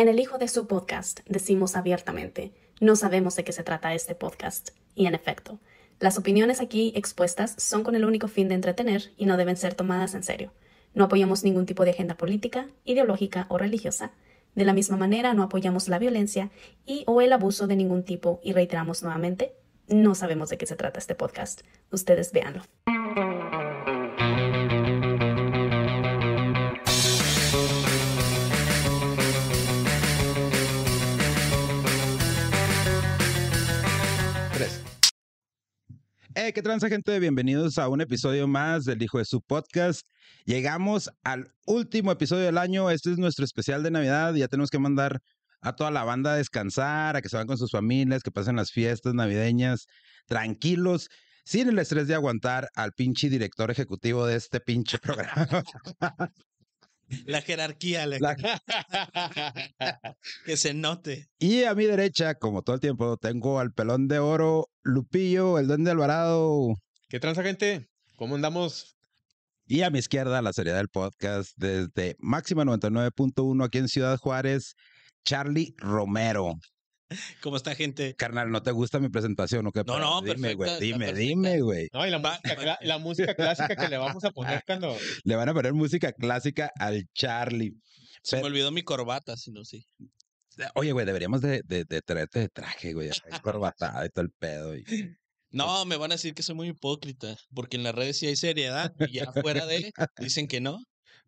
En el hijo de su podcast decimos abiertamente, no sabemos de qué se trata este podcast. Y en efecto, las opiniones aquí expuestas son con el único fin de entretener y no deben ser tomadas en serio. No apoyamos ningún tipo de agenda política, ideológica o religiosa. De la misma manera, no apoyamos la violencia y o el abuso de ningún tipo y reiteramos nuevamente, no sabemos de qué se trata este podcast. Ustedes véanlo. Hey, ¿qué transa, gente? Bienvenidos a un episodio más del Hijo de su Podcast. Llegamos al último episodio del año. Este es nuestro especial de Navidad. Ya tenemos que mandar a toda la banda a descansar, a que se van con sus familias, que pasen las fiestas navideñas tranquilos, sin el estrés de aguantar al pinche director ejecutivo de este pinche programa. La jerarquía, la- La- que se note. Y a mi derecha, como todo el tiempo, tengo al pelón de oro, Lupillo, el duende Alvarado. ¿Qué transa, gente? ¿Cómo andamos? Y a mi izquierda, la seriedad del podcast, desde Máxima 99.1 aquí en Ciudad Juárez, Charlie Romero. ¿Cómo está, gente? Carnal, ¿no te gusta mi presentación o qué? No, no, dime, güey, dime, perfecta. dime, güey. No, y la, música, cla- la música clásica que le vamos a poner cuando... Le van a poner música clásica al Charlie. Se me olvidó mi corbata, si no, sí. Oye, güey, deberíamos de, de, de traerte de traje, güey, corbatada y todo el pedo. y- No, me van a decir que soy muy hipócrita, porque en las redes sí hay seriedad, y ya fuera de, dicen que no.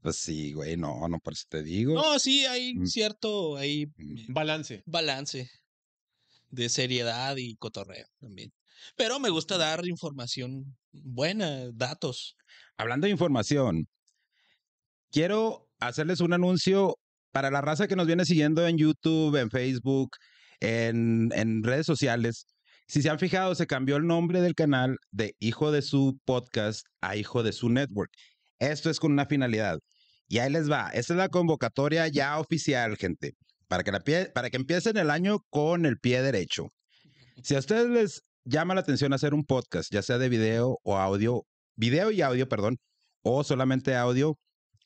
Pues sí, güey, no, no, por eso te digo. No, sí, hay Mm. cierto ahí Mm. Balance. balance de seriedad y cotorreo también. Pero me gusta dar información buena, datos. Hablando de información, quiero hacerles un anuncio para la raza que nos viene siguiendo en YouTube, en Facebook, en, en redes sociales. Si se han fijado, se cambió el nombre del canal de Hijo de su Podcast a Hijo de su Network. Esto es con una finalidad. Y ahí les va. Esta es la convocatoria ya oficial, gente, para que, la pie- para que empiecen el año con el pie derecho. Si a ustedes les llama la atención hacer un podcast, ya sea de video o audio, video y audio, perdón, o solamente audio,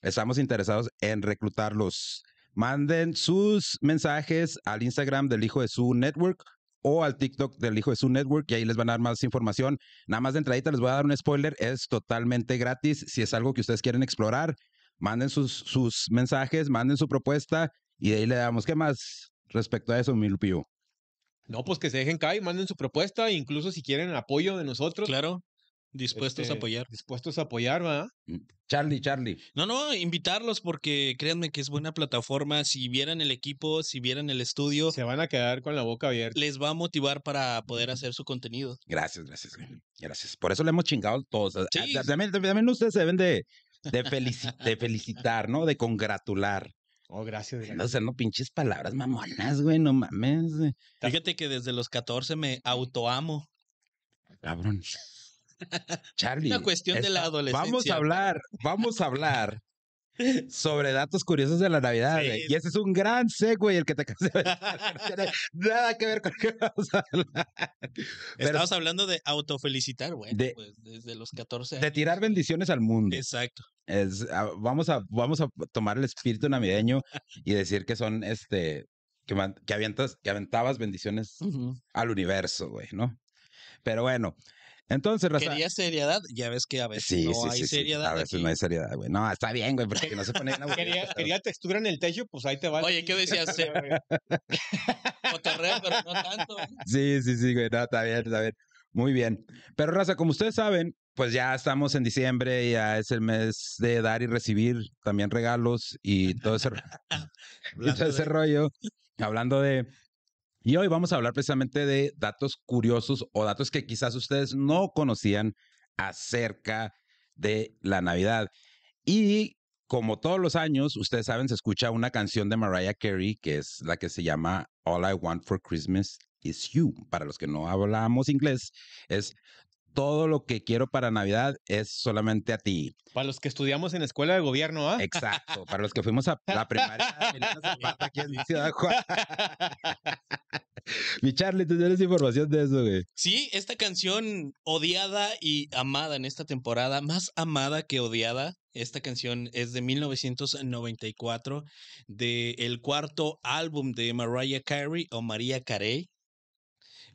estamos interesados en reclutarlos. Manden sus mensajes al Instagram del Hijo de su Network o al TikTok del Hijo de su Network y ahí les van a dar más información. Nada más de entradita les voy a dar un spoiler, es totalmente gratis. Si es algo que ustedes quieren explorar, manden sus, sus mensajes, manden su propuesta y de ahí le damos. ¿Qué más respecto a eso, mi Lupillo? No, pues que se dejen caer, manden su propuesta, incluso si quieren apoyo de nosotros. Claro, dispuestos este, a apoyar. Dispuestos a apoyar, ¿verdad? Charlie, Charlie. No, no, invitarlos porque créanme que es buena plataforma. Si vieran el equipo, si vieran el estudio, Se van a quedar con la boca abierta. les va a motivar para poder hacer su contenido. Gracias, gracias, güey. Gracias. Por eso le hemos chingado todos. Ah, Sí. También, también ustedes se deben de, de, felici- de felicitar, ¿no? De congratular. Oh, gracias. gracias. No sé, no pinches palabras mamonas, güey, no mames. güey. Fíjate que desde los 14 me autoamo. Cabrón. Charlie. Una cuestión de la está- Vamos adolescencia. a hablar, vamos a hablar sobre datos curiosos de la Navidad, Sí. güey. Y ese es un gran segue el que te de Nada que ver con lo que vamos a hablar. Estabas hablando de autofelicitar, bueno, De- pues desde los 14 de años. tirar bendiciones al mundo. Exacto. Es, ah, vamos, a, vamos a tomar el espíritu navideño y decir que son, este, que, que, avientas, que aventabas bendiciones al universo, güey, ¿no? Pero bueno, entonces, raza- Quería seriedad, ya ves que a veces Sí, no sí, hay sí, sí, seriedad. A veces aquí. no hay seriedad, güey. No, está bien, güey, porque no se pone bien Quería, textura en el techo, pues ahí te va. Oye, ¿qué decías? Cotorreo, pero no tanto. ¿eh? Sí, sí, sí, güey. No, está bien, está bien. Muy bien. Pero, raza, como ustedes saben, pues ya estamos en diciembre, ya es el mes de dar y recibir también regalos y todo ese, y todo Hablando ese de- rollo. Hablando de. Y hoy vamos a hablar precisamente de datos curiosos o datos que quizás ustedes no conocían acerca de la Navidad. Y como todos los años, ustedes saben, se escucha una canción de Mariah Carey que es la que se llama All I Want for Christmas is You. Para los que no hablamos inglés, es todo lo que quiero para Navidad es solamente a ti. Para los que estudiamos en escuela de gobierno, ¿ah? Exacto. Para los que fuimos a la primaria Zapata aquí en Ciudad Juárez. Mi Charlie, tú tienes información de eso, güey. Sí, esta canción odiada y amada en esta temporada, más amada que odiada. Esta canción es de 1994, del cuarto álbum de Mariah Carey o María Carey.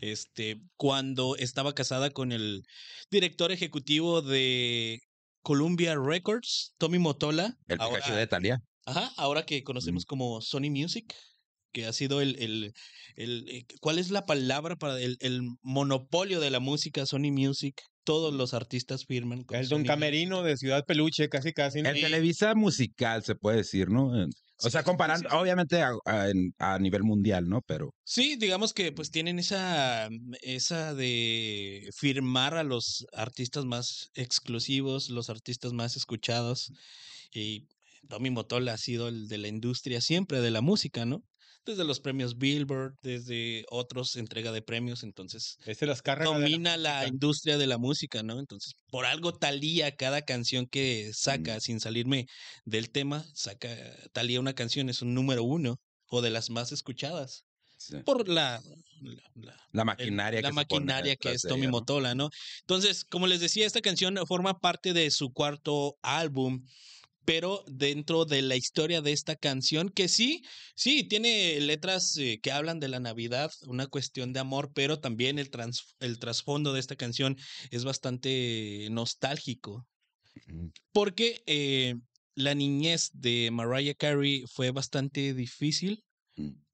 Este, cuando estaba casada con el director ejecutivo de Columbia Records, Tommy Motola. El Pikachu ahora, de Talia. ajá, ahora que conocemos como Sony Music, que ha sido el, el, el eh, ¿cuál es la palabra para el, el monopolio de la música Sony Music? Todos los artistas firman con El Don Sony Camerino de Ciudad Peluche, casi casi. En Sí. Televisa musical, se puede decir, ¿no? O sea, comparando, sí, sí. obviamente, a, a nivel mundial, ¿no? Pero Sí, digamos que pues tienen esa, mm, esa de firmar a los artistas más exclusivos, los artistas más escuchados. Y Tommy Motola ha sido el de la industria siempre de la música, ¿no? Desde los premios Billboard, desde otros entrega de premios, entonces Este las la domina la industria de la música, ¿no? Entonces, por algo Talía, cada canción que saca, Mm. sin salirme del tema, saca Talía una canción, es un número uno o de las más escuchadas sí, por la, la, la- la el- maquinaria la que pone maquinaria que es Tommy. Motola, ¿no? Entonces, como les decía, esta canción forma parte de su cuarto álbum, pero dentro de la historia de esta canción, que sí, sí, tiene letras eh, que hablan de la Navidad, una cuestión de amor, pero también el, trans- el trasfondo de esta canción es bastante nostálgico, porque eh, la niñez de Mariah Carey fue bastante difícil.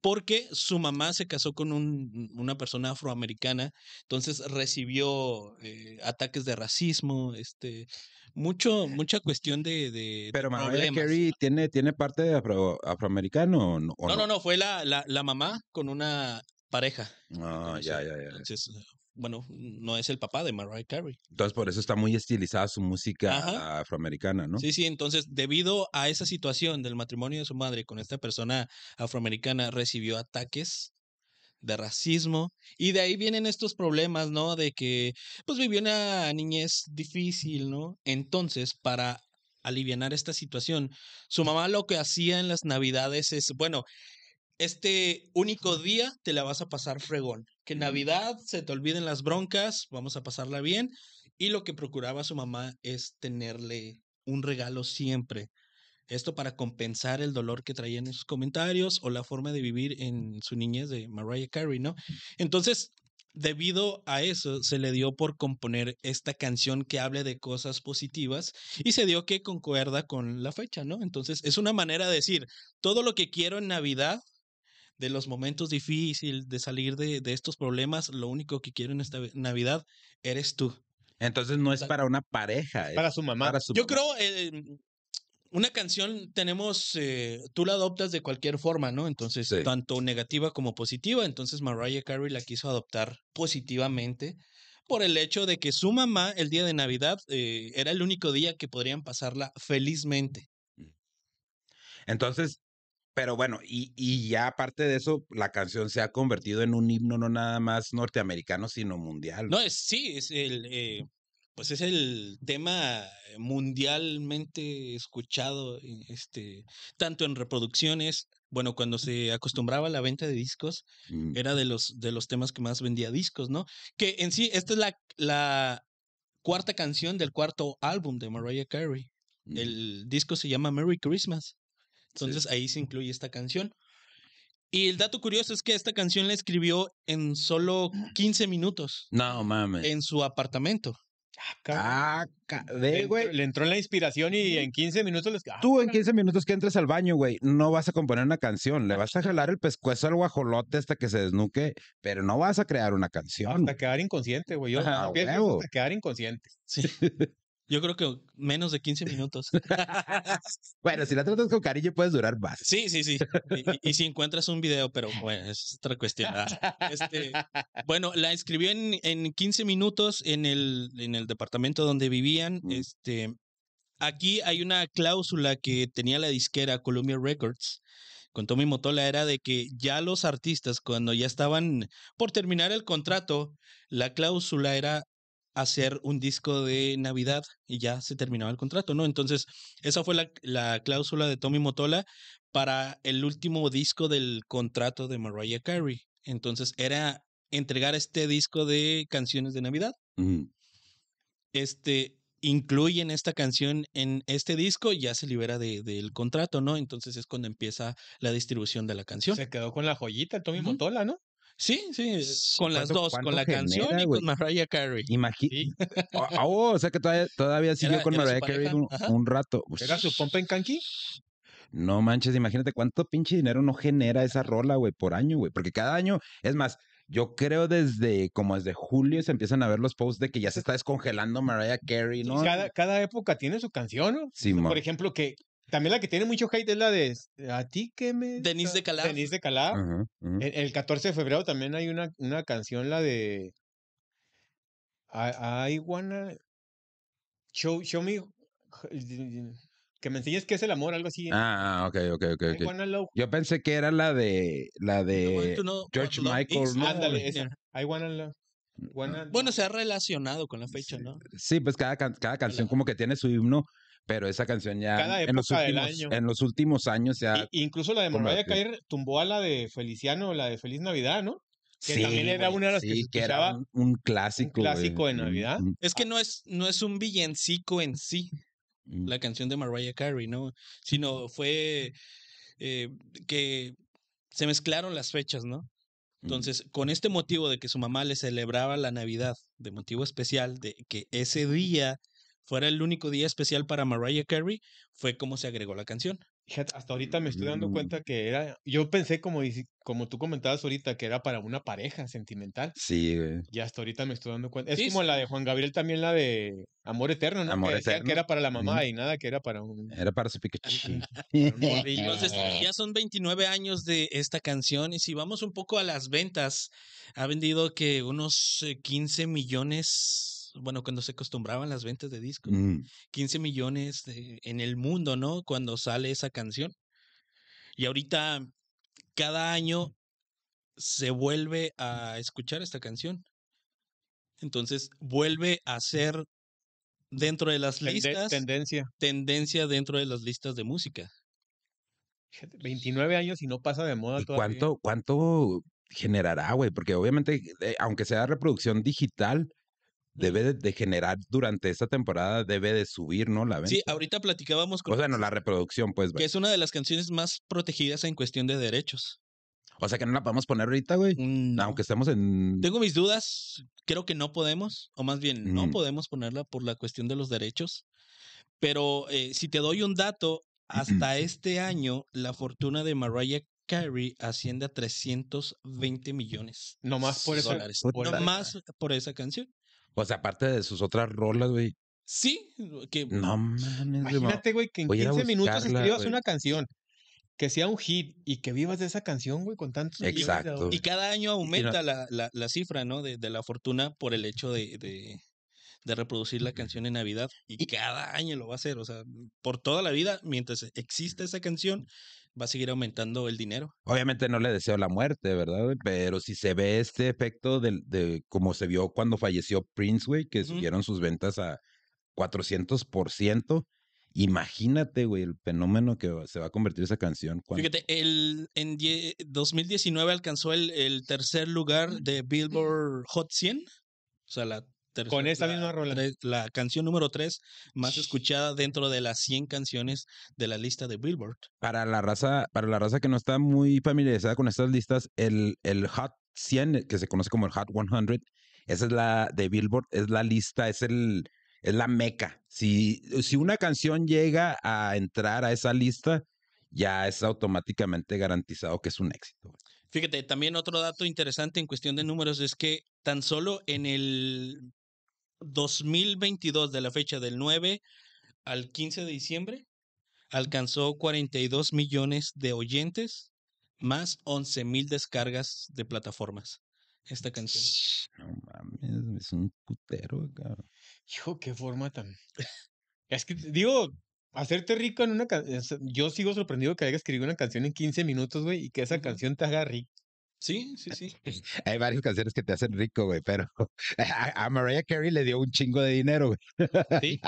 Porque su mamá se casó con un- una persona afroamericana, entonces recibió eh, ataques de racismo, este, mucho, mucha cuestión de, Pero Mariah. Carey tiene, tiene parte de afro- afroamericano o no? o No, no, no, fue la, la, la mamá con una pareja. Ah, ya, ya, ya. Entonces, eh, bueno, no es el papá de Mariah Carey. Entonces, por eso está muy estilizada su música Ajá. afroamericana, ¿no? Sí, sí, entonces debido a esa situación del matrimonio de su madre con esta persona afroamericana, recibió ataques de racismo y de ahí vienen estos problemas, ¿no? De que pues vivió una niñez difícil, ¿no? Entonces, para alivianar esta situación, su mamá lo que hacía en las navidades es, bueno, este único día te la vas a pasar fregón. Que en Navidad se te olviden las broncas, vamos a pasarla bien. Y lo que procuraba su mamá es tenerle un regalo siempre. Esto para compensar el dolor que traían en sus comentarios o la forma de vivir en su niñez de Mariah Carey, ¿no? Entonces, debido a eso, se le dio por componer esta canción que hable de cosas positivas y se dio que concuerda con la fecha, ¿no? Entonces, es una manera de decir, todo lo que quiero en Navidad, de los momentos difíciles, de salir de, de estos problemas, lo único que quiero en esta Navidad eres tú. Entonces no es para una pareja. Para su mamá. para su Yo mamá. creo, eh, una canción tenemos, eh, tú la adoptas de cualquier forma, ¿no? Entonces, Sí. tanto negativa como positiva. Entonces, Mariah Carey la quiso adoptar positivamente por el hecho de que su mamá, el día de Navidad, eh, era el único día que podrían pasarla felizmente. Entonces, pero bueno, y, y ya aparte de eso, la canción se ha convertido en un himno no nada más norteamericano, sino mundial. No, es sí, es el, eh, pues es el tema mundialmente escuchado, este, tanto en reproducciones, bueno, cuando se acostumbraba a la venta de discos, Mm. era de los, de los temas que más vendía discos, ¿no? Que en sí, esta es la, la cuarta canción del cuarto álbum de Mariah Carey. Mm. El disco se llama Merry Christmas. Entonces ahí se incluye esta canción. Y el dato curioso es que esta canción la escribió en solo 15 minutos No mames. en su apartamento. Ah, ve, entró- güey. Le entró en la inspiración y en 15 minutos les. ah, Tú en 15 minutos que entres al baño, güey, no vas a componer una canción. Le vas a jalar el pescuezo al guajolote hasta que se desnuque, pero no vas a crear una canción. Hasta quedar inconsciente, güey. Yo Ajá, pienso huevo. hasta quedar inconsciente. Sí. Yo creo que menos de 15 minutos. Bueno, si la tratas con cariño puedes durar más. Sí, sí, sí. Y, y- y si encuentras un video, pero bueno, es otra cuestión. Este, bueno, la escribió en, en 15 minutos en el, en el departamento donde vivían. Mm. Este, aquí hay una cláusula que tenía la disquera Columbia Records con Tommy Motola era de que ya los artistas, cuando ya estaban por terminar el contrato, la cláusula era hacer un disco de Navidad y ya se terminaba el contrato, ¿no? Entonces, esa fue la, la cláusula de Tommy Motola para el último disco del contrato de Mariah Carey. Entonces era entregar este disco de canciones de Navidad. Ujú. Este incluyen esta canción en este disco y ya se libera de- del contrato, ¿no? Entonces es cuando empieza la distribución de la canción. Se quedó con la joyita, Tommy. Motola, ¿no? Sí, sí, con las ¿Cuánto- dos, con la canción y con Mariah Carey. Sí. Oh, o sea que todavía, todavía siguió Era- con era Mariah Carey un, rato. ¿Era su pompa en canqui? No manches, imagínate cuánto pinche dinero no genera esa rola, güey, por año, güey. Porque cada año, es más, yo creo desde como desde julio se empiezan a ver los posts de que ya se está descongelando Mariah Carey, ¿no? Cada, cada época tiene su canción, ¿no? Sí, Por ejemplo, que también la que tiene mucho hate es la de A ti que me. Denise de Calaf. Denise de ajá. El, el 14 de febrero también hay una, una canción, la de. I, I wanna. Show, show me. Que me enseñes qué es el amor, algo así. Ah, ah, ok, ok, ok, I ok. wanna love. Yo pensé que era la de la de know George Michael. ¿no? Ándale, esa. I wanna love. wanna- Bueno, se ha relacionado con la fecha, ¿no? Sí, pues cada, cada canción como que tiene su himno, pero esa canción ya Cada en los época del últimos año. en los últimos años ya Y- incluso la de ¿Cómo Mariah? Carey tumbó a la de Feliciano, la de Feliz Navidad, ¿no? que también era una de las que se era un, un clásico, güey. clásico de Navidad. Es que no es, no es un villancico en sí, mm. la canción de Mariah Carey, ¿no? Sino fue eh, que se mezclaron las fechas, ¿no? Mm. Entonces, con este motivo de que su mamá le celebraba la Navidad, de motivo especial, de que ese día fuera el único día especial para Mariah Carey, fue como se agregó la canción. Hasta ahorita me estoy dando Mm. cuenta que era, yo pensé como, como tú comentabas ahorita, que era para una pareja sentimental. Sí, güey. Y hasta ahorita me estoy dando cuenta. Es Sí, como sí. la de Juan Gabriel, también la de Amor Eterno, ¿no? Amor que Eterno. que era para la mamá y nada, que era para un... Era para su Pikachu. Entonces, ya son 29 años de esta canción y si vamos un poco a las ventas, ha vendido que unos eh, 15 millones, bueno, cuando se acostumbraban las ventas de discos, Mm, 15 millones de- en el mundo, ¿no? Cuando sale esa canción. Y ahorita, cada año se vuelve a escuchar esta canción. Entonces, vuelve a ser dentro de las tende- listas, tendencia. tendencia dentro de las listas de música. Fíjate, 29 años y no pasa de moda ¿Y todavía. cuánto, cuánto generará, güey? Porque obviamente, eh, aunque sea reproducción digital, debe de, de generar durante esta temporada, debe de subir, ¿no? La venta. Sí, ahorita platicábamos con O sea, no, la reproducción, pues, que es una de las canciones más protegidas en cuestión de derechos. O sea, que no la podemos poner ahorita, güey. No. Aunque estemos en... Tengo mis dudas, creo que no podemos, o más bien no Mm. podemos ponerla por la cuestión de los derechos. Pero eh, si te doy un dato, hasta este año la fortuna de Mariah Carey asciende a 320 millones. Nomás por de esa- dólares. por No más por esa canción. O sea, aparte de sus otras rolas, güey. Sí, que No mames, Imagínate, güey, que en Voy a ir a 15 minutos escribas una canción, que sea un hit y que vivas de esa canción, güey, con tantos millones de Exacto. Y cada año aumenta la, la, la cifra, ¿no? De, de la fortuna por el hecho de, de, de reproducir la canción en Navidad. Y cada año lo va a hacer. O sea, por toda la vida, mientras exista esa canción, va a seguir aumentando el dinero. Obviamente no le deseo la muerte, ¿verdad? güey? Pero si se ve este efecto del- de, como se vio cuando falleció Prince, güey, que subieron sus ventas a 400%, imagínate, güey, el fenómeno que se va a convertir esa canción. cuando- Fíjate, el, en die- 2019 alcanzó el, el tercer lugar de Billboard Hot 100. O sea, la Con esa la misma rola. La canción número 3 más escuchada dentro de las 100 canciones de la lista de Billboard. Para la raza, para la raza que no está muy familiarizada con estas listas, el, el Hot 100, que se conoce como el Hot 100, esa es la de Billboard, es la lista, es el es la meca. Si, si una canción llega a entrar a esa lista, ya es automáticamente garantizado que es un éxito. Fíjate, también otro dato interesante en cuestión de números es que tan solo en el 2022, de la fecha del 9 al 15 de diciembre, alcanzó 42 millones de oyentes, más 11 mil descargas de plataformas. Esta canción. No mames, es un putero, cabrón. Hijo, qué forma tan. Es que, digo, hacerte rico en una canción. Yo sigo sorprendido que hayas escrito una canción en 15 minutos, güey, y que esa canción te haga rico. Sí, sí, sí. Hay varias canciones que te hacen rico, güey, pero a, Mariah Carey le dio un chingo de dinero, güey. Sí.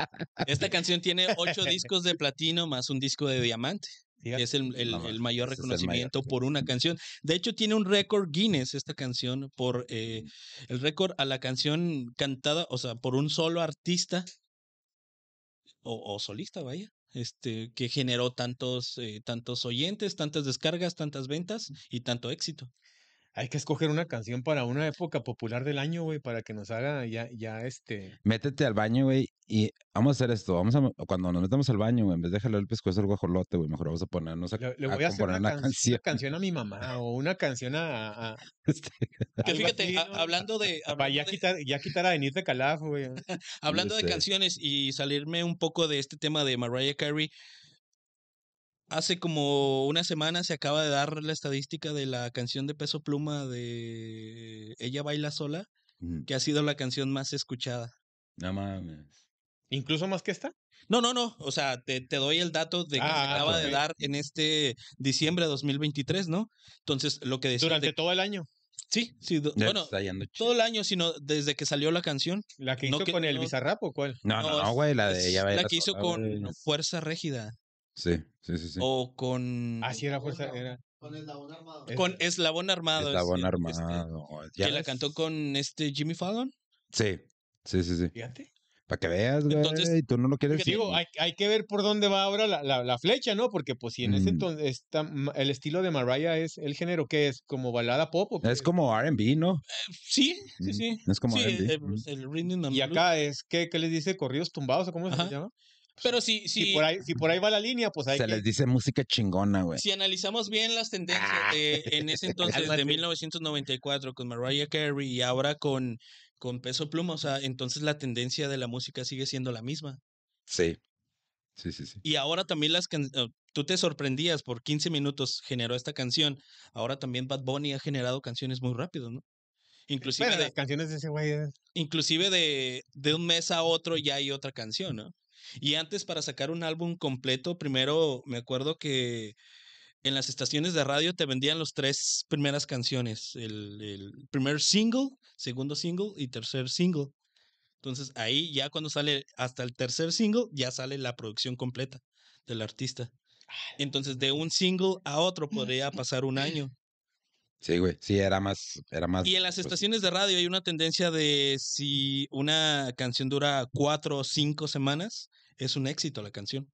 Esta canción tiene ocho discos de platino más un disco de diamante. Fíjate. Es el, el- No, el ese mayor es el mayor. reconocimiento por una canción. De hecho, tiene un récord Guinness esta canción por eh, el récord a la canción cantada, o sea, por un solo artista o, o solista, vaya, este, que generó tantos, eh, tantos oyentes, tantas descargas, tantas ventas y tanto éxito. Hay que escoger una canción para una época popular del año, güey, para que nos haga ya, ya este. Métete al baño, güey, y vamos a hacer esto. Vamos a, cuando nos metamos al baño, güey, en vez de jalar el pescuezo al guajolote, güey, mejor vamos a ponernos a, Le, le a voy a hacer componer una, una can- una canción. canción a mi mamá o una canción a. a- Este, Que fíjate, a- hablando de, hablando ya de- quitar, ya quitar a Denise de Calaf, güey. Hablando de sé. canciones y salirme un poco de este tema de Mariah Carey, hace como una semana se acaba de dar la estadística de la canción de Peso Pluma de Ella baila sola, mm, que ha sido la canción más escuchada. no mames. Incluso más que esta. No, no, no, o sea, te, te doy el dato de que se Ah, acaba de dar en este diciembre de 2023, ¿no? Entonces, lo que decía Durante de- todo el año. Sí, sí, do- bueno, todo el año, sino desde que salió la canción. La que No hizo que- con el no- Bizarrap o cuál? No, No, no, no, güey, la de ella la baila que hizo sola, con güey. Fuerza Régida Sí, sí, sí, sí. o con, Ah, sí, era fuerza. Era. Con Eslabón Armado. Con Eslabón Armado. Eslabón este, este, armado. ¿ya que la cantó con este Jimmy Fallon. Sí, sí, sí, sí. Fíjate. Para que veas, güey. Entonces, tú no lo quieres Digo, hay, hay que ver por dónde va ahora la, la, la flecha, ¿no? Porque, pues, si en ese Mm. entonces está, el estilo de Mariah es el género que es como balada pop. ¿o Es como R&B, ¿no? Sí, sí, Mm, sí. Es como Sí, R&B. eh, mm. el Y acá es, ¿qué, qué les dice? ¿Corridos tumbados o cómo se Ajá. les llama? Pero sí, sí. Si, por ahí, si por ahí va la línea, pues hay Se que... les dice música chingona, güey. Si analizamos bien las tendencias de, en ese entonces de Cálmate. 1994 con Mariah Carey y ahora con, con Peso Pluma, o sea, entonces la tendencia de la música sigue siendo la misma. Sí. Sí, sí, sí. Y ahora también las can- eh, tú te sorprendías por 15 minutos generó esta canción. Ahora también Bad Bunny ha generado canciones muy rápido, ¿no? Inclusive Bueno, de, las canciones de ese güey... eh, inclusive de, de un mes a otro ya hay otra canción, ¿no? Y antes para sacar un álbum completo, primero me acuerdo que en las estaciones de radio te vendían los tres primeras canciones, el, el primer single, segundo single y tercer single. Entonces ahí ya cuando sale hasta el tercer single ya sale la producción completa del artista. Entonces de un single a otro podría pasar un año. Sí, güey. Sí, era más, era más. Y en las pues, estaciones de radio hay una tendencia de si una canción dura cuatro o cinco semanas, es un éxito la canción.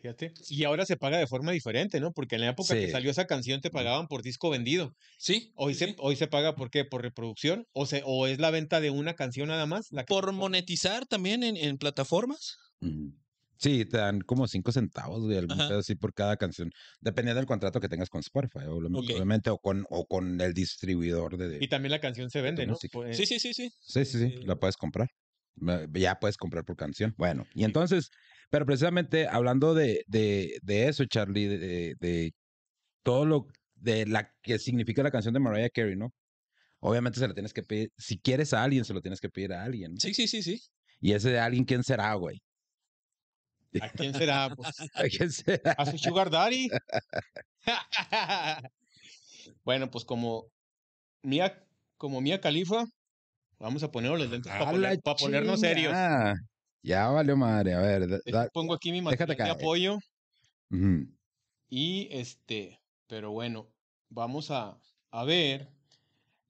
Fíjate. Y ahora se paga de forma diferente, ¿no? Porque en la época que salió esa canción te pagaban por disco vendido. Sí. Hoy, sí, se, hoy se paga por qué? ¿Por reproducción? ¿O, se, ¿O es la venta de una canción nada más? La Por monetizar también en, en plataformas. Sí, te dan como cinco centavos, güey, algún pedo así por cada canción. Dependiendo del contrato que tengas con Spotify, obviamente, o con, o con el distribuidor de. Y también la canción se vende, ¿no? Pues, Sí, sí, sí, sí. Sí, sí, sí, la Eh, puedes comprar. Ya puedes comprar por canción. Bueno, y entonces, pero precisamente hablando de, de, de eso, Charlie, de, de- todo lo de la que significa la canción de Mariah Carey, ¿no? Obviamente se la tienes que pedir, si quieres a alguien, se lo tienes que pedir a alguien. ¿no? Sí, sí, sí, sí. Y ese de alguien, ¿quién será, güey? ¿A quién será? Pues, ¿A quién será? a su sugar daddy. bueno, pues como Mía, como Mía Califa, vamos a poner los lentes para, ¡A la ponernos serios. Ya valió madre, a ver. da- da- Pongo aquí mi material de apoyo. Y este, pero bueno, vamos a, a ver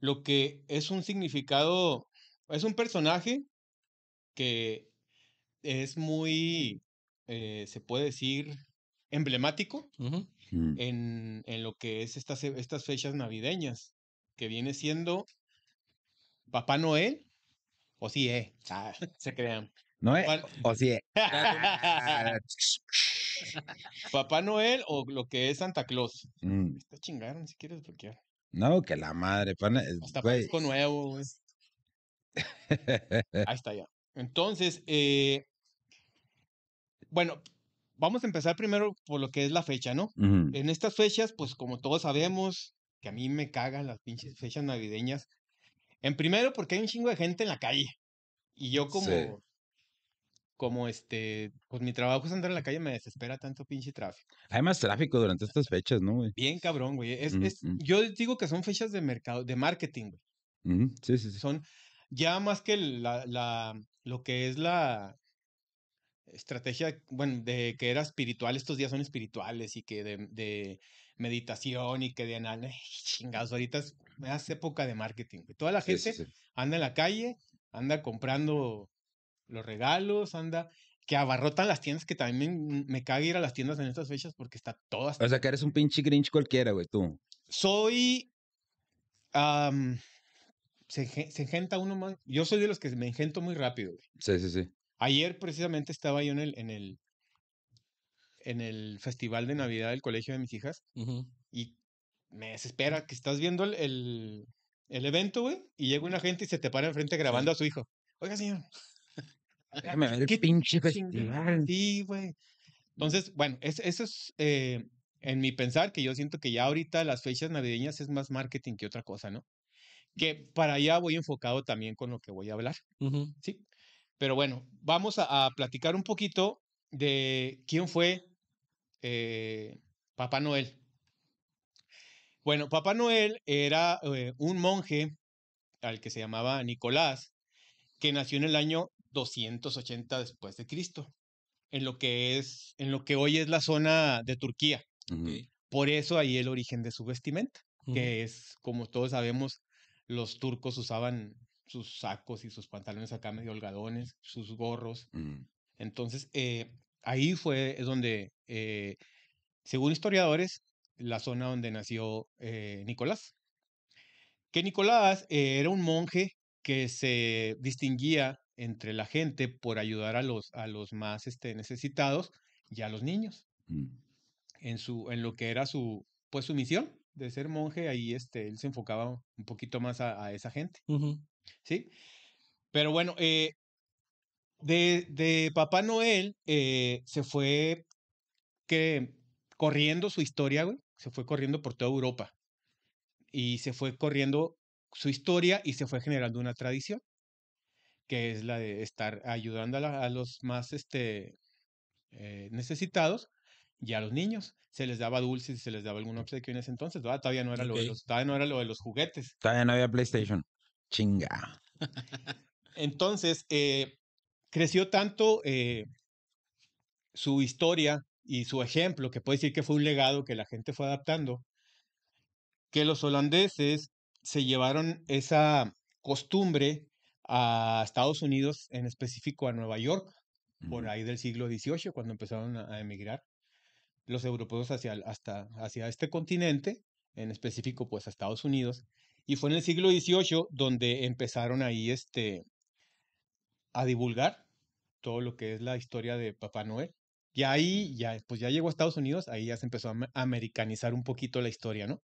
lo que es un significado, es un personaje que es muy, eh, se puede decir, emblemático en, en lo que es estas, estas fechas navideñas, que viene siendo Papá Noel, o sí, eh, ah, se crean. ¿No es? O sí. eh. Papá Noel o lo que es Santa Claus. Mm. Está chingaron si quieres bloquear. No, que la madre, pana, Hasta güey. parezco nuevo, güey. Ahí está ya. Entonces, eh, bueno, vamos a empezar primero por lo que es la fecha, ¿no? En estas fechas, pues como todos sabemos, que a mí me cagan las pinches fechas navideñas. En primero, porque hay un chingo de gente en la calle. Y yo como, Sí. como este, pues mi trabajo es andar en la calle, me desespera tanto pinche tráfico. Hay más tráfico durante estas fechas, ¿no, güey? Bien cabrón, güey. Es, es, yo digo que son fechas de mercado, de marketing, güey. Sí, sí, sí. Son ya más que la, la, lo que es la, estrategia, bueno, de que era espiritual, estos días son espirituales y que de, de meditación y que de análisis, chingados, ahorita es, es época de marketing. Toda la gente sí, sí. anda en la calle, anda comprando los regalos, anda, que abarrotan las tiendas, que también me, me caga ir a las tiendas en estas fechas porque está todo hasta O sea, que eres un pinche Grinch cualquiera, güey, tú. soy. se, se engenta uno más. Yo soy de los que me engento muy rápido. güey. Sí, sí, sí. Ayer precisamente estaba yo en el, en el, en el festival de Navidad del colegio de mis hijas Ujú. y me desespera que estás viendo el, el, el evento, güey, y llega una gente y se te para enfrente grabando a su hijo. Oiga, señor. Déjame ver el ¿qué pinche festival. Sí, güey. Entonces, bueno, es- eso es eh, en mi pensar que yo siento que ya ahorita las fechas navideñas es más marketing que otra cosa, ¿no? Que para allá voy enfocado también con lo que voy a hablar, Ujú. ¿sí? Pero bueno, vamos a, a platicar un poquito de quién fue eh, Papá Noel. Bueno, Papá Noel era eh, un monje al que se llamaba Nicolás, que nació en el año 280 después de Cristo, en lo que es, en lo que hoy es la zona de Turquía. Por eso ahí el origen de su vestimenta, que es, como todos sabemos, los turcos usaban sus sacos y sus pantalones acá medio holgadones, sus gorros. Ujú. Entonces, eh, ahí fue donde, eh, según historiadores, la zona donde nació eh, Nicolás. Que Nicolás eh, era un monje que se distinguía entre la gente por ayudar a los, a los más este, necesitados y a los niños Ujú. en, su, en lo que era su, pues, su misión de ser monje. Ahí este, él se enfocaba un poquito más a, a esa gente. ¿sí? Pero bueno, eh, de, de Papá Noel eh, se fue que corriendo su historia, güey, se fue corriendo por toda Europa y se fue corriendo su historia y se fue generando una tradición que es la de estar ayudando a, la- a los más este, eh, necesitados y a los niños. Se les daba dulces y se les daba algún obsequio en ese entonces. ¿verdad? Todavía no era lo de los, todavía no era lo de los juguetes. Todavía no había PlayStation. Chinga. Entonces, eh, creció tanto eh, su historia y su ejemplo, que puede decir que fue un legado que la gente fue adaptando, que los holandeses se llevaron esa costumbre a Estados Unidos, en específico a Nueva York, por ahí del siglo XVIII, cuando empezaron a, emigrar los europeos hacia, hasta, hacia este continente, en específico pues a Estados Unidos. Y fue en el siglo XVIII donde empezaron ahí este, a divulgar todo lo que es la historia de Papá Noel. Y ahí ya, pues ya llegó a Estados Unidos, ahí ya se empezó a ame- a americanizar un poquito la historia, ¿no?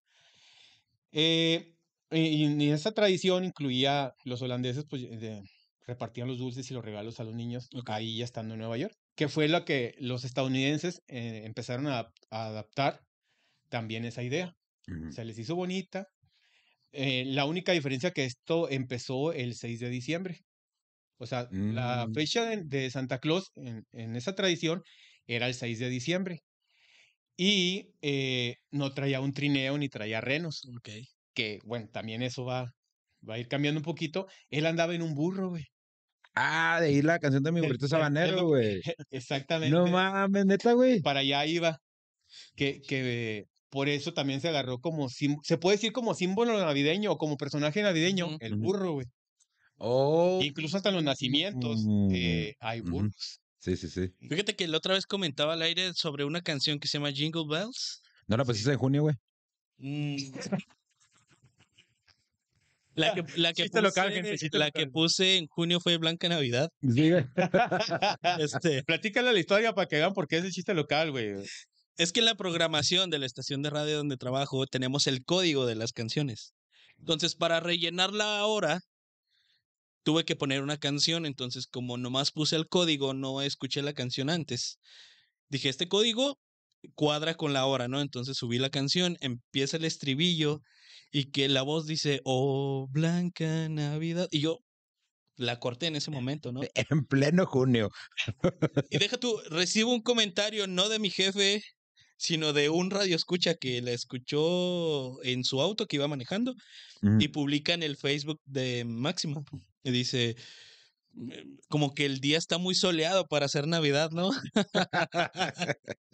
Eh, y, y esa tradición incluía los holandeses, pues de- repartían los dulces y los regalos a los niños Ok. ahí ya estando en Nueva York, que fue lo que los estadounidenses eh, empezaron a, a adaptar también esa idea. Se les hizo bonita. Eh, la única diferencia que esto empezó el 6 de diciembre. O sea, la Mm. fecha de, de Santa Claus en, en esa tradición era el 6 de diciembre. Y eh, no traía un trineo ni traía renos, Ok. que bueno, también eso va, va a ir cambiando un poquito. Él andaba en un burro, güey. Ah, de ahí la canción de mi burrito sabanero, güey. Exactamente. No mames, neta, güey. para allá iba. Que, que por eso también se agarró como, se puede decir como símbolo navideño o como personaje navideño, el burro, güey. Oh. Incluso hasta en los nacimientos Mm, eh, hay burros. Sí, sí, sí. Fíjate que la otra vez comentaba al aire sobre una canción que se llama Jingle Bells. No la pusiste en junio, güey. Mm. La que, la que local, gente, la puse en junio fue Blanca Navidad. Sí, güey. Este, Platícale la historia para que vean por qué es el chiste local, güey. es que en la programación de la estación de radio donde trabajo tenemos el código de las canciones. Entonces, para rellenar la hora, tuve que poner una canción. Entonces, como nomás puse el código, no escuché la canción antes. Dije, este código cuadra con la hora, ¿no? Entonces subí la canción, empieza el estribillo y que la voz dice, oh, Blanca Navidad. Y yo la corté en ese momento, ¿no? En pleno junio. Y deja tú, recibo un comentario no de mi jefe, sino de un radio escucha que la escuchó en su auto que iba manejando y publica en el Facebook de Máxima. Y dice, mm, como que el día está muy soleado para hacer Navidad, ¿no?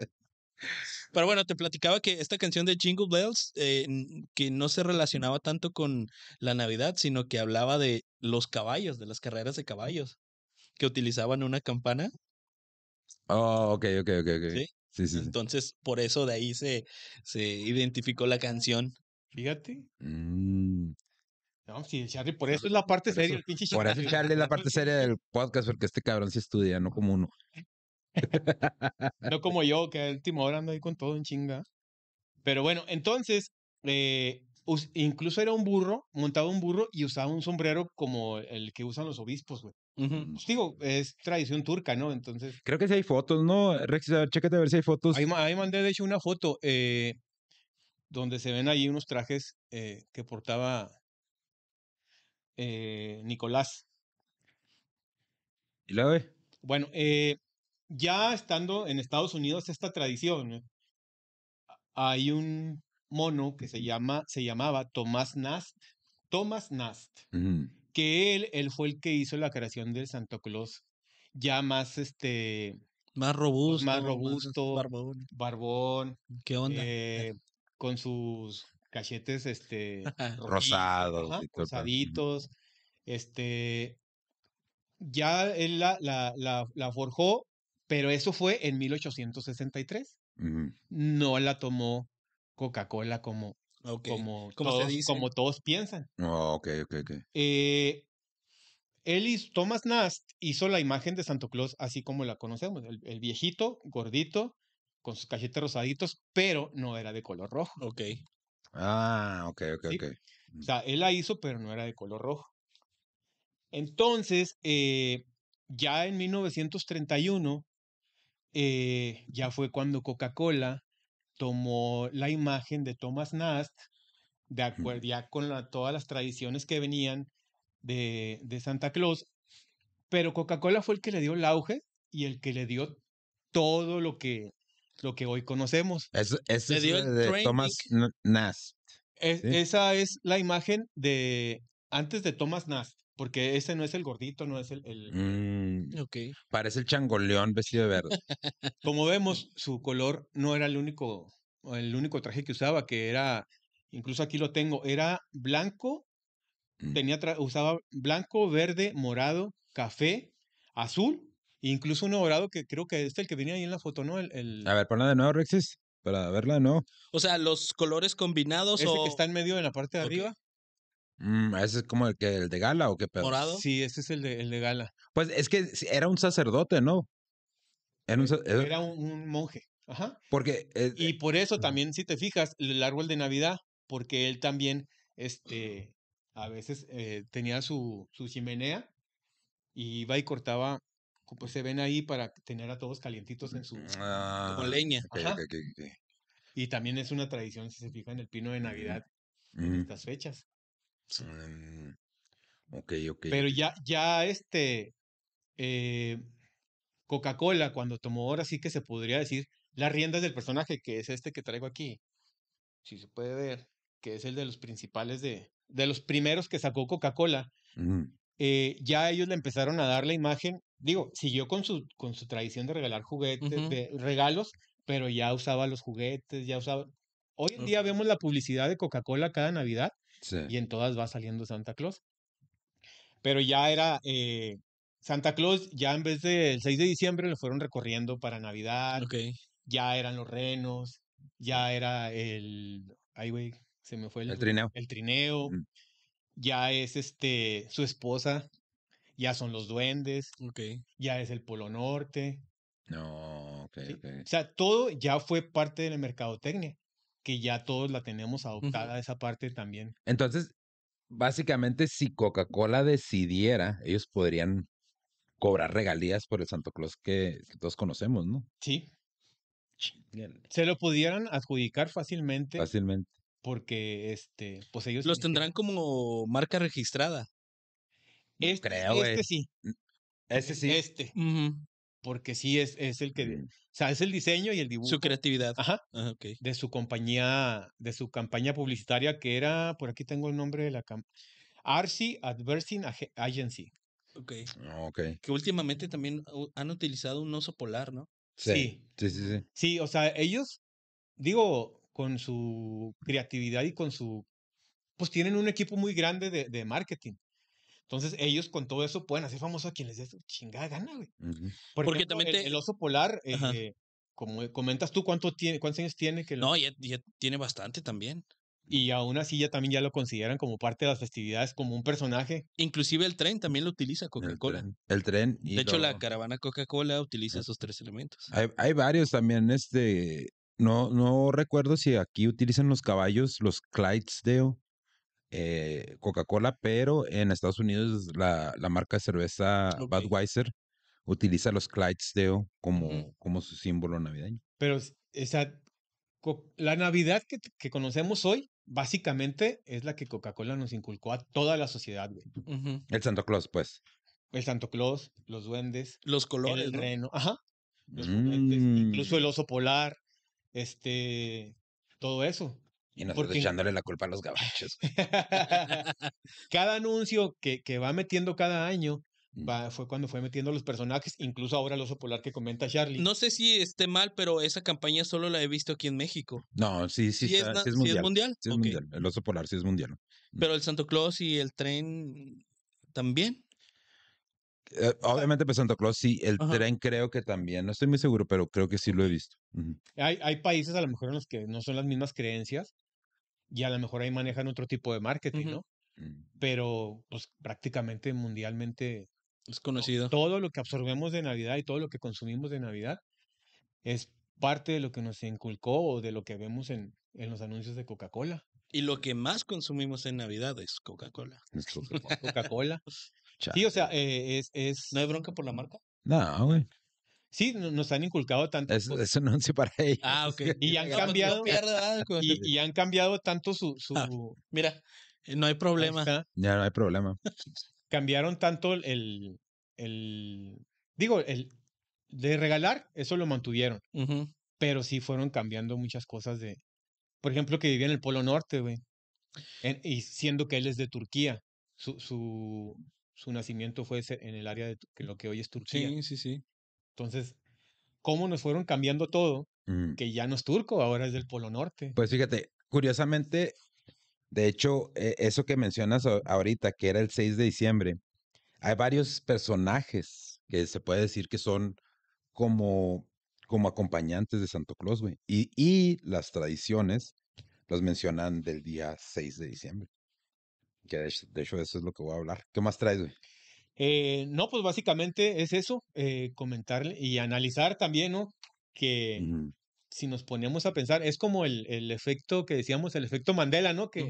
Pero bueno, te platicaba que esta canción de Jingle Bells, eh, que no se relacionaba tanto con la Navidad, sino que hablaba de los caballos, de las carreras de caballos, que utilizaban una campana. Oh, ok, ok, ok, ok. Sí. Sí, sí, sí. Entonces, por eso de ahí se, se identificó la canción. Fíjate. Mm, No, sí, Charlie, por eso es la parte Por seria, eso- pinche Por eso Charlie es la parte seria del podcast, porque este cabrón sí estudia, no como uno. No como yo, que a última hora ando ahí con todo en chinga. Pero bueno, entonces, eh, us- incluso era un burro, montaba un burro y usaba un sombrero como el que usan los obispos, güey. Ujú. Pues digo, es tradición turca, ¿no? Entonces, Creo que sí hay fotos, ¿no? Rex, chécate a ver si hay fotos. ahí, ahí mandé de hecho una foto eh, donde se ven ahí unos trajes eh, que portaba eh, Nicolás. Y luego, güey. Bueno, eh, ya estando en Estados Unidos esta tradición, ¿eh? hay un mono que se llama, se llamaba Thomas Nast, Thomas Nast, que él, él fue el que hizo la creación del Santa Claus, ya más este Más robusto. más robusto, barbón. barbón, ¿Qué onda? eh, con sus cachetes este Rosados ajá, y rosaditos, este ya él la, la, la, la forjó, pero eso fue en 1863. Ujú. No la tomó Coca-Cola como, como, todos, como todos piensan. Oh, ok, ok, ok. Eh, él hizo, Thomas Nast hizo la imagen de Santo Claus así como la conocemos, el, el viejito, gordito, con sus cachetes rosaditos, pero no era de color rojo. Ok. Ah, ok, ok, Sí. ok. O sea, él la hizo, pero no era de color rojo. Entonces, eh, ya en 1931, eh, ya fue cuando Coca-Cola tomó la imagen de Thomas Nast, de acuerdo ya con la- todas las tradiciones que venían de, de Santa Claus, pero Coca-Cola fue el que le dio el auge y el que le dio todo lo que, lo que hoy conocemos. Es, de training. Thomas Nast. Es- Sí. Esa es la imagen de antes de Thomas Nast, porque ese no es el gordito, no es el... el- Mm, Ok. parece el changoleón vestido de verde. Como vemos, su color no era el único, el único traje que usaba, que era, incluso aquí lo tengo, era blanco, Mm. tenía usaba blanco, verde, morado, café, azul, e incluso uno dorado que creo que es el que venía ahí en la foto, ¿no? El, el- A ver, ponla de nuevo, Rexis, para verla de nuevo. O sea, los colores combinados ese o que está en medio de la parte de arriba. Mm, ¿Ese es como el que el de gala o qué pedo? morado. Sí, ese es el de, el de gala. Pues es que era un sacerdote, ¿no? Era un era- un, un monje. Ajá. porque eh, Y por eso también, si te fijas, el árbol de Navidad, porque él también, este, a veces eh, tenía su, su chimenea y iba y cortaba, co- pues se ven ahí para tener a todos calientitos en su... ah, Como leña. Ajá. Y también es una tradición, si se fijan, el pino de Navidad en Mm, estas fechas. mm, ok, ok. Pero ya, ya este, eh, Coca-Cola, cuando tomó ahora sí que se podría decir las riendas del personaje, que es este que traigo aquí, si se puede ver, que es el de los principales de, de los primeros que sacó Coca-Cola, eh, ya ellos le empezaron a dar la imagen, digo, siguió con su, con su tradición de regalar juguetes, de regalos, pero ya usaba los juguetes, ya usaba... Hoy en día vemos la publicidad de Coca-Cola cada Navidad Sí. y en todas va saliendo Santa Claus. Pero ya era eh, Santa Claus, ya en vez del 6 de diciembre lo fueron recorriendo para Navidad, Ok. ya eran los renos, ya era el, ay güey, se me fue el, El trineo. el trineo, Mm. ya es este, su esposa, ya son los duendes, Ok. ya es el Polo Norte, No, ok, ¿sí? ok. o sea, todo ya fue parte de la mercadotecnia, que ya todos la tenemos adoptada esa parte también. Entonces, básicamente, si Coca-Cola decidiera, ellos podrían cobrar regalías por el Santo Claus que, que todos conocemos, ¿no? Sí, se lo pudieran adjudicar fácilmente Fácilmente. porque este pues ellos Los tendrán como marca registrada. Este, creo, este güey. sí Ese sí. este porque sí es, es el que o sea es el diseño y el dibujo Su creatividad. ajá Ah, de su compañía de su campaña publicitaria que era por aquí tengo el nombre de la campaña Arcy Adversing Ag- Agency Ok. Ok. Que últimamente también han utilizado un oso polar, ¿no? Sí. Sí, sí, sí. Sí, o sea, ellos, digo, con su creatividad y con su, pues tienen un equipo muy grande de, de marketing. Entonces, ellos con todo eso pueden hacer famoso a quien les dé su chingada gana, güey. Por Porque ejemplo, también el, te- el oso polar, eh, como comentas tú, ¿cuánto tiene, ¿cuántos años tiene? Que lo- No, ya, ya tiene bastante también. Y aún así ya también ya lo consideran como parte de las festividades, como un personaje. Inclusive el tren también lo utiliza Coca-Cola. El tren. y De hecho, la caravana Coca-Cola utiliza esos tres elementos. Hay, hay varios también, este, no, no recuerdo si aquí utilizan los caballos, los Clydesdale, eh, Coca-Cola, pero en Estados Unidos la, la marca de cerveza Ok. Budweiser utiliza los Clydesdale como, como su símbolo navideño. Pero, esa, la Navidad que, que conocemos hoy, básicamente es la que Coca-Cola nos inculcó a toda la sociedad, güey. El Santa Claus, pues. El Santo Claus, los duendes, Los colores, el ¿no? reno, ajá. Los juguetes, incluso el Mm. oso polar, este, todo eso. Y nosotros porque- echándole la culpa a los gabachos. cada anuncio que, que va metiendo cada año Mm. va, fue cuando fue metiendo los personajes, incluso ahora el oso polar que comenta Charlie. No sé si esté mal, pero esa campaña solo la he visto aquí en México. No, sí, sí, ¿Sí es está- sí es sí es mundial. Sí es mundial. El oso polar sí es mundial. Pero el Santo Claus y el tren también. Eh, obviamente, pues Santa Claus sí, el Ajá. tren creo que también, no estoy muy seguro, pero creo que sí lo he visto. Hay, hay países a lo mejor en los que no son las mismas creencias y a lo mejor ahí manejan otro tipo de marketing. ¿no? Mm. Pero pues prácticamente mundialmente Es conocido. todo lo que absorbemos de Navidad y todo lo que consumimos de Navidad es parte de lo que nos inculcó o de lo que vemos en, en los anuncios de Coca-Cola. Y lo que más consumimos en Navidad es Coca-Cola. Coca-Cola. Sí, o sea, eh, es, es... ¿No hay bronca por la marca? No, güey. Sí, no- nos han inculcado tanto. Es, es un anuncio para ellos. Ah, ok. Y han No, no cambiado- pierda, y, y han cambiado tanto su... su Ah, Mira, eh, no hay problema. Ya no hay problema. cambiaron tanto el, el, digo, el de regalar, eso lo mantuvieron, pero sí fueron cambiando muchas cosas de, por ejemplo, que vivía en el Polo Norte, güey, en- y siendo que él es de Turquía, su, su, su nacimiento fue ese- en el área de lo que hoy es Turquía. Sí, sí, sí. Entonces, ¿cómo nos fueron cambiando todo? Mm. Que ya no es turco, ahora es del Polo Norte. Pues fíjate, curiosamente, de hecho, eh, eso que mencionas ahorita, que era el 6 de diciembre, hay varios personajes que se puede decir que son como, como acompañantes de Santo Claus, güey. Y, y las tradiciones los mencionan del día 6 de diciembre. Que de hecho, de hecho eso es lo que voy a hablar. ¿Qué más traes, güey? Eh, no, pues básicamente es eso, eh, comentarle y analizar también, ¿no? Que si nos ponemos a pensar, es como el, el efecto que decíamos, el efecto Mandela, ¿no? Que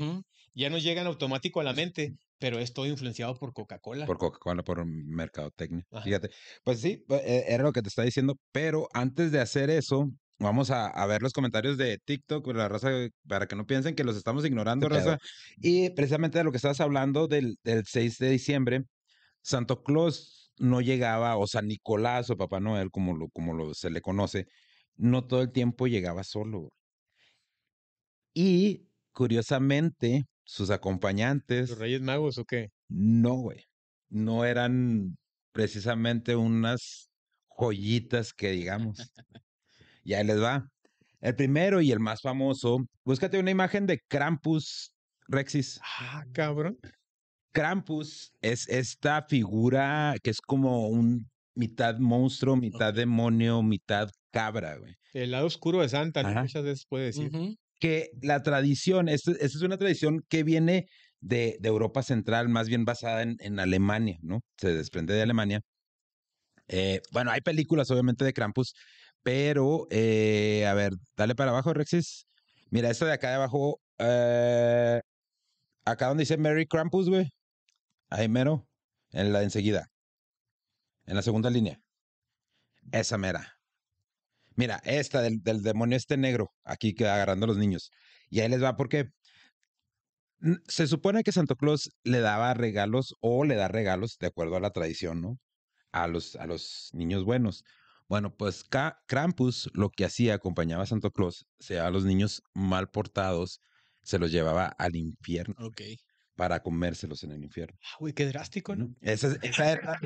ya nos llega en automático a la mente, pero es todo influenciado por Coca-Cola. Por Coca-Cola, por mercadotecnia. Ajá. Fíjate. Pues sí, pues, eh, era lo que te estaba diciendo. Pero antes de hacer eso, vamos a, a ver los comentarios de TikTok, la raza, para que no piensen que los estamos ignorando, raza. Y precisamente de lo que estabas hablando del, del 6 de diciembre, Santo Claus no llegaba, o San Nicolás o Papá Noel, como lo, como lo se le conoce, no todo el tiempo llegaba solo. Y curiosamente, sus acompañantes. ¿Los Reyes Magos o qué? No, güey. No eran precisamente unas joyitas que digamos. y ahí les va. El primero y el más famoso, búscate una imagen de Krampus Rexis. Ah, cabrón. Krampus es esta figura que es como un mitad monstruo, mitad demonio, mitad cabra, güey. El lado oscuro de Santa, ¿no? Ajá. muchas veces puede decir. Que la tradición, esta, esta es una tradición que viene de, de Europa Central, más bien basada en, en Alemania, ¿no? Se desprende de Alemania. Eh, bueno, hay películas obviamente de Krampus, pero, eh, a ver, dale para abajo, Rexis. Mira, esta de acá de abajo, eh, acá donde dice Merry Krampus, güey. Ahí mero, en la enseguida. En la segunda línea. Esa mera. Mira, esta del, del demonio este negro, aquí que agarrando a los niños. Y ahí les va porque se supone que Santo Claus le daba regalos o le da regalos, de acuerdo a la tradición, ¿no? A los, a los niños buenos. Bueno, pues Krampus lo que hacía, acompañaba a Santo Claus, se llevaba a los niños mal portados, se los llevaba al infierno. Ok. Para comérselos en el infierno. Ah, güey, qué drástico, ¿no? Esa, es- esa era,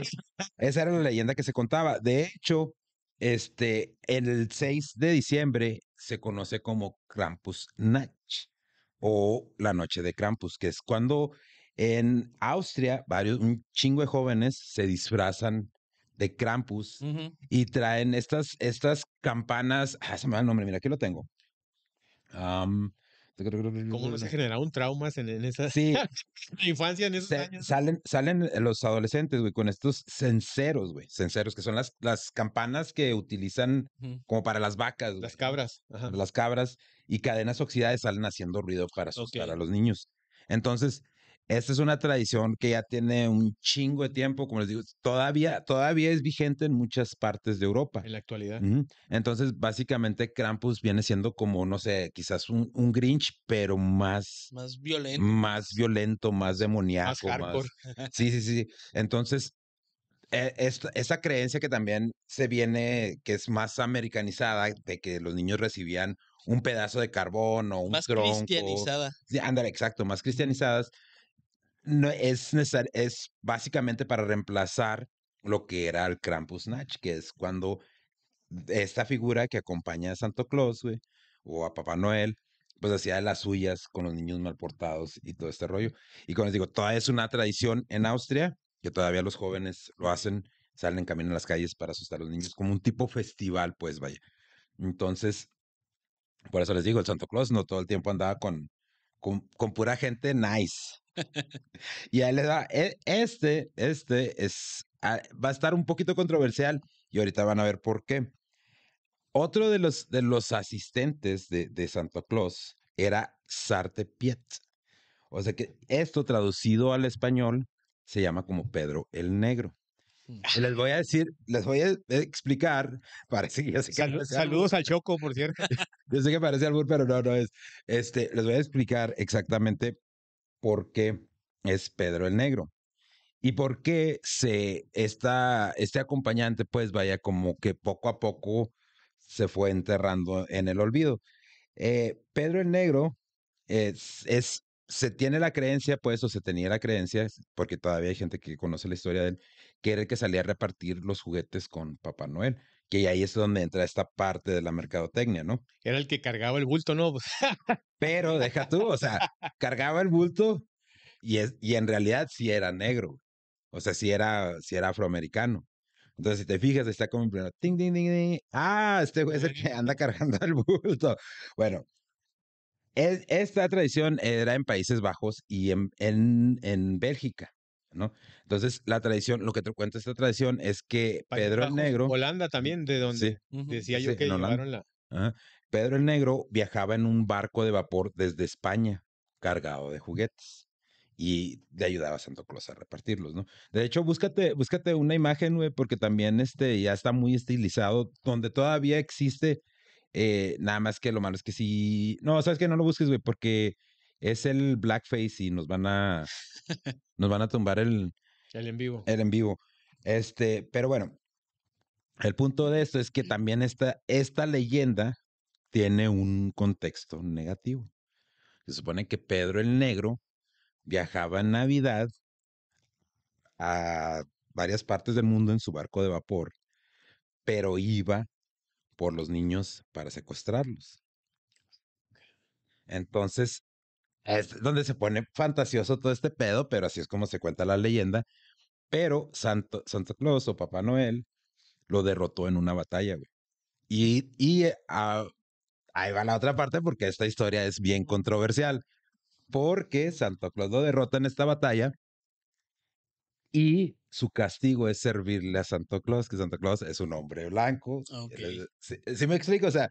esa era la leyenda que se contaba. De hecho, este, el 6 de diciembre se conoce como Krampusnacht o la noche de Krampus, que es cuando en Austria varios, un chingo de jóvenes se disfrazan de Krampus Ujú. y traen estas, estas campanas. Ah, se me va el nombre, mira, aquí lo tengo. Am, ¿Cómo no se generaron traumas en, en esa Sí, infancia, en esos se- años? salen, salen eh, los adolescentes, güey, con estos cenceros, güey. Cenceros, que son las, las campanas que utilizan como para las vacas, Las güey, cabras. Ajá. Las cabras y cadenas oxidadas salen haciendo ruido para asustar a los niños. Entonces, esta es una tradición que ya tiene un chingo de tiempo, como les digo, todavía, todavía es vigente en muchas partes de Europa. En la actualidad. Entonces, básicamente, Krampus viene siendo como, no sé, quizás un, un Grinch, pero más, Más violento. más violento, más demoníaco. Más hardcore. Sí, sí, sí. Entonces, eh, esta, esa creencia que también se viene, que es más americanizada, de que los niños recibían un pedazo de carbón o un Más tronco. cristianizada. Sí, ándale, exacto, más cristianizadas. No, es, necesar- es básicamente para reemplazar lo que era el Krampusnacht, que es cuando esta figura que acompaña a Santo Claus, güey, o a Papá Noel, pues hacía las suyas con los niños mal portados y todo este rollo. Y como les digo, toda es una tradición en Austria, que todavía los jóvenes lo hacen, salen camino en las calles para asustar a los niños, como un tipo festival, pues vaya. Entonces, por eso les digo, el Santo Claus no todo el tiempo andaba con, con pura gente nice. Y ahí les da, e- este, este es, ah, va a estar un poquito controversial y ahorita van a ver por qué. Otro de los, de los asistentes de, de Santo Claus era Sarte Piet. O sea que esto traducido al español se llama como Pedro el Negro. Mm. Les voy a decir, les voy a explicar, parece que yo sé que Salu- parece albur, saludos al Choco, por cierto. yo sé que parece albur, pero no, no es. Este, les voy a explicar exactamente por qué es Pedro el Negro. Y por qué se, esta, este acompañante, pues vaya, como que poco a poco se fue enterrando en el olvido. Eh, Pedro el Negro es, es, se tiene la creencia, pues, o se tenía la creencia, porque todavía hay gente que conoce la historia de él, que era el que salía a repartir los juguetes con Papá Noel, que ahí es donde entra esta parte de la mercadotecnia, ¿no? Era el que cargaba el bulto, ¿no? Pero deja tú, o sea, cargaba el bulto y, es, y en realidad sí era negro. O sea, sí era, sí era afroamericano. Entonces, si te fijas, está como primero, ting, ting, ting, ting. Ah, este güey es el que anda cargando el bulto. Bueno, es- esta tradición era en Países Bajos y en, en, en Bélgica, ¿no? Entonces, la tradición, lo que te cuenta esta tradición es que Pedro el Negro. Holanda también, de donde Sí, decía yo Sí, que llevaron la. Ajá. Pedro el Negro viajaba en un barco de vapor desde España, cargado de juguetes. Y le ayudaba a Santo Claus a repartirlos, ¿no? De hecho, búscate, búscate una imagen, güey, porque también este ya está muy estilizado, donde todavía existe, eh, nada más que lo malo es que sí. No, sabes que no lo busques, güey, porque es el blackface y nos van a nos van a tumbar el, El en vivo. el en vivo. Este, pero bueno, el punto de esto es que también esta, esta leyenda tiene un contexto negativo. Se supone que Pedro el Negro viajaba en Navidad a varias partes del mundo en su barco de vapor, pero iba por los niños para secuestrarlos. Entonces, es donde se pone fantasioso todo este pedo, pero así es como se cuenta la leyenda. Pero Santo, Santa Claus o Papá Noel lo derrotó en una batalla, güey. Y, y eh, ah, ahí va la otra parte porque esta historia es bien controversial. Porque Santa Claus lo derrota en esta batalla y su castigo es servirle a Santa Claus, que Santa Claus es un hombre blanco. Ok. Eh, ¿Sí, sí me explico? O sea,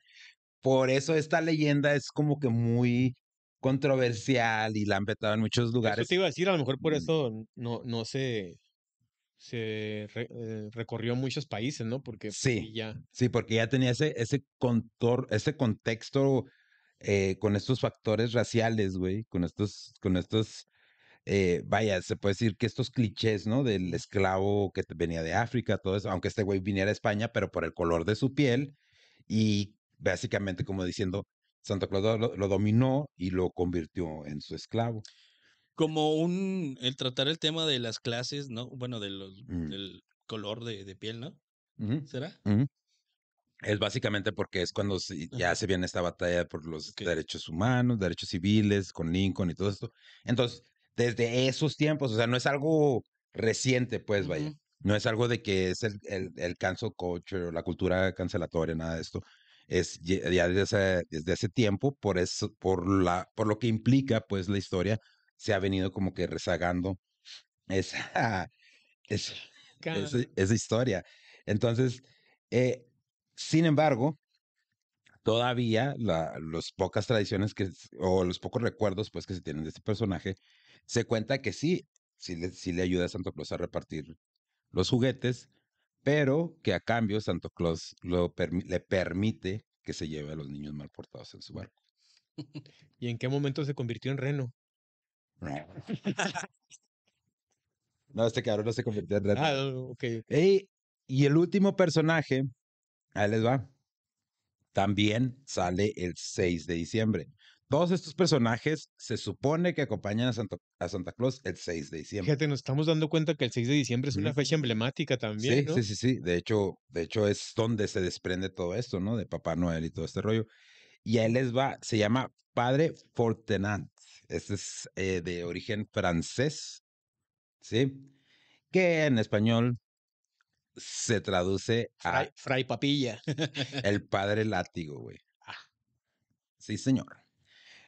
por eso esta leyenda es como que muy controversial y la han petado en muchos Eso lugares. te iba a decir, a lo mejor por Mm. eso no, no se, se re- eh, recorrió muchos países, ¿no? Porque pues, Sí. ya. Sí, porque ya tenía ese, ese contor, ese contexto eh, con estos factores raciales, güey, con estos, con estos, eh, vaya, se puede decir que estos clichés, ¿no? Del esclavo que venía de África, todo eso, aunque este güey viniera a España, pero por el color de su piel y básicamente como diciendo, Santa Claus lo, lo dominó y lo convirtió en su esclavo. como un, el tratar el tema de las clases, ¿no? Bueno, de los, Mm. del color de, de piel, ¿no? ¿Será? Es básicamente porque es cuando se- ya Ajá. se viene esta batalla por los derechos humanos, derechos civiles, con Lincoln y todo esto. Entonces, desde esos tiempos, o sea, no es algo reciente, pues, vaya. No es algo de que es el, el, el cancel culture o la cultura cancelatoria, nada de esto. Es ya desde ese, desde tiempo, por eso, por la, por lo que implica, pues, la historia, se ha venido como que rezagando esa, esa, esa, esa historia. Entonces, eh, sin embargo, todavía la, los pocas tradiciones que, o los pocos recuerdos pues que se tienen de este personaje, se cuenta que sí, sí le, sí le ayuda a Santo Claus a repartir los juguetes, pero que a cambio Santo Claus lo permi- le permite que se lleve a los niños mal portados en su barco. ¿Y en qué momento se convirtió en reno? No, este cabrón no se convirtió en reto. Ah, ok. ok. Ey, y el último personaje, ahí les va. También sale el 6 de diciembre. Todos estos personajes se supone que acompañan a, Santo- a Santa Claus el 6 de diciembre. Fíjate, nos estamos dando cuenta que el 6 de diciembre es una fecha emblemática también, Sí, ¿no? sí, sí, sí. De hecho, de hecho es donde se desprende todo esto, ¿no? De Papá Noel y todo este rollo. Y ahí les va, se llama Padre Fortenant. Este es eh, de origen francés, ¿sí? Que en español se traduce a Fray, Fray Papilla. el Padre Látigo, güey. Ah. Sí, señor.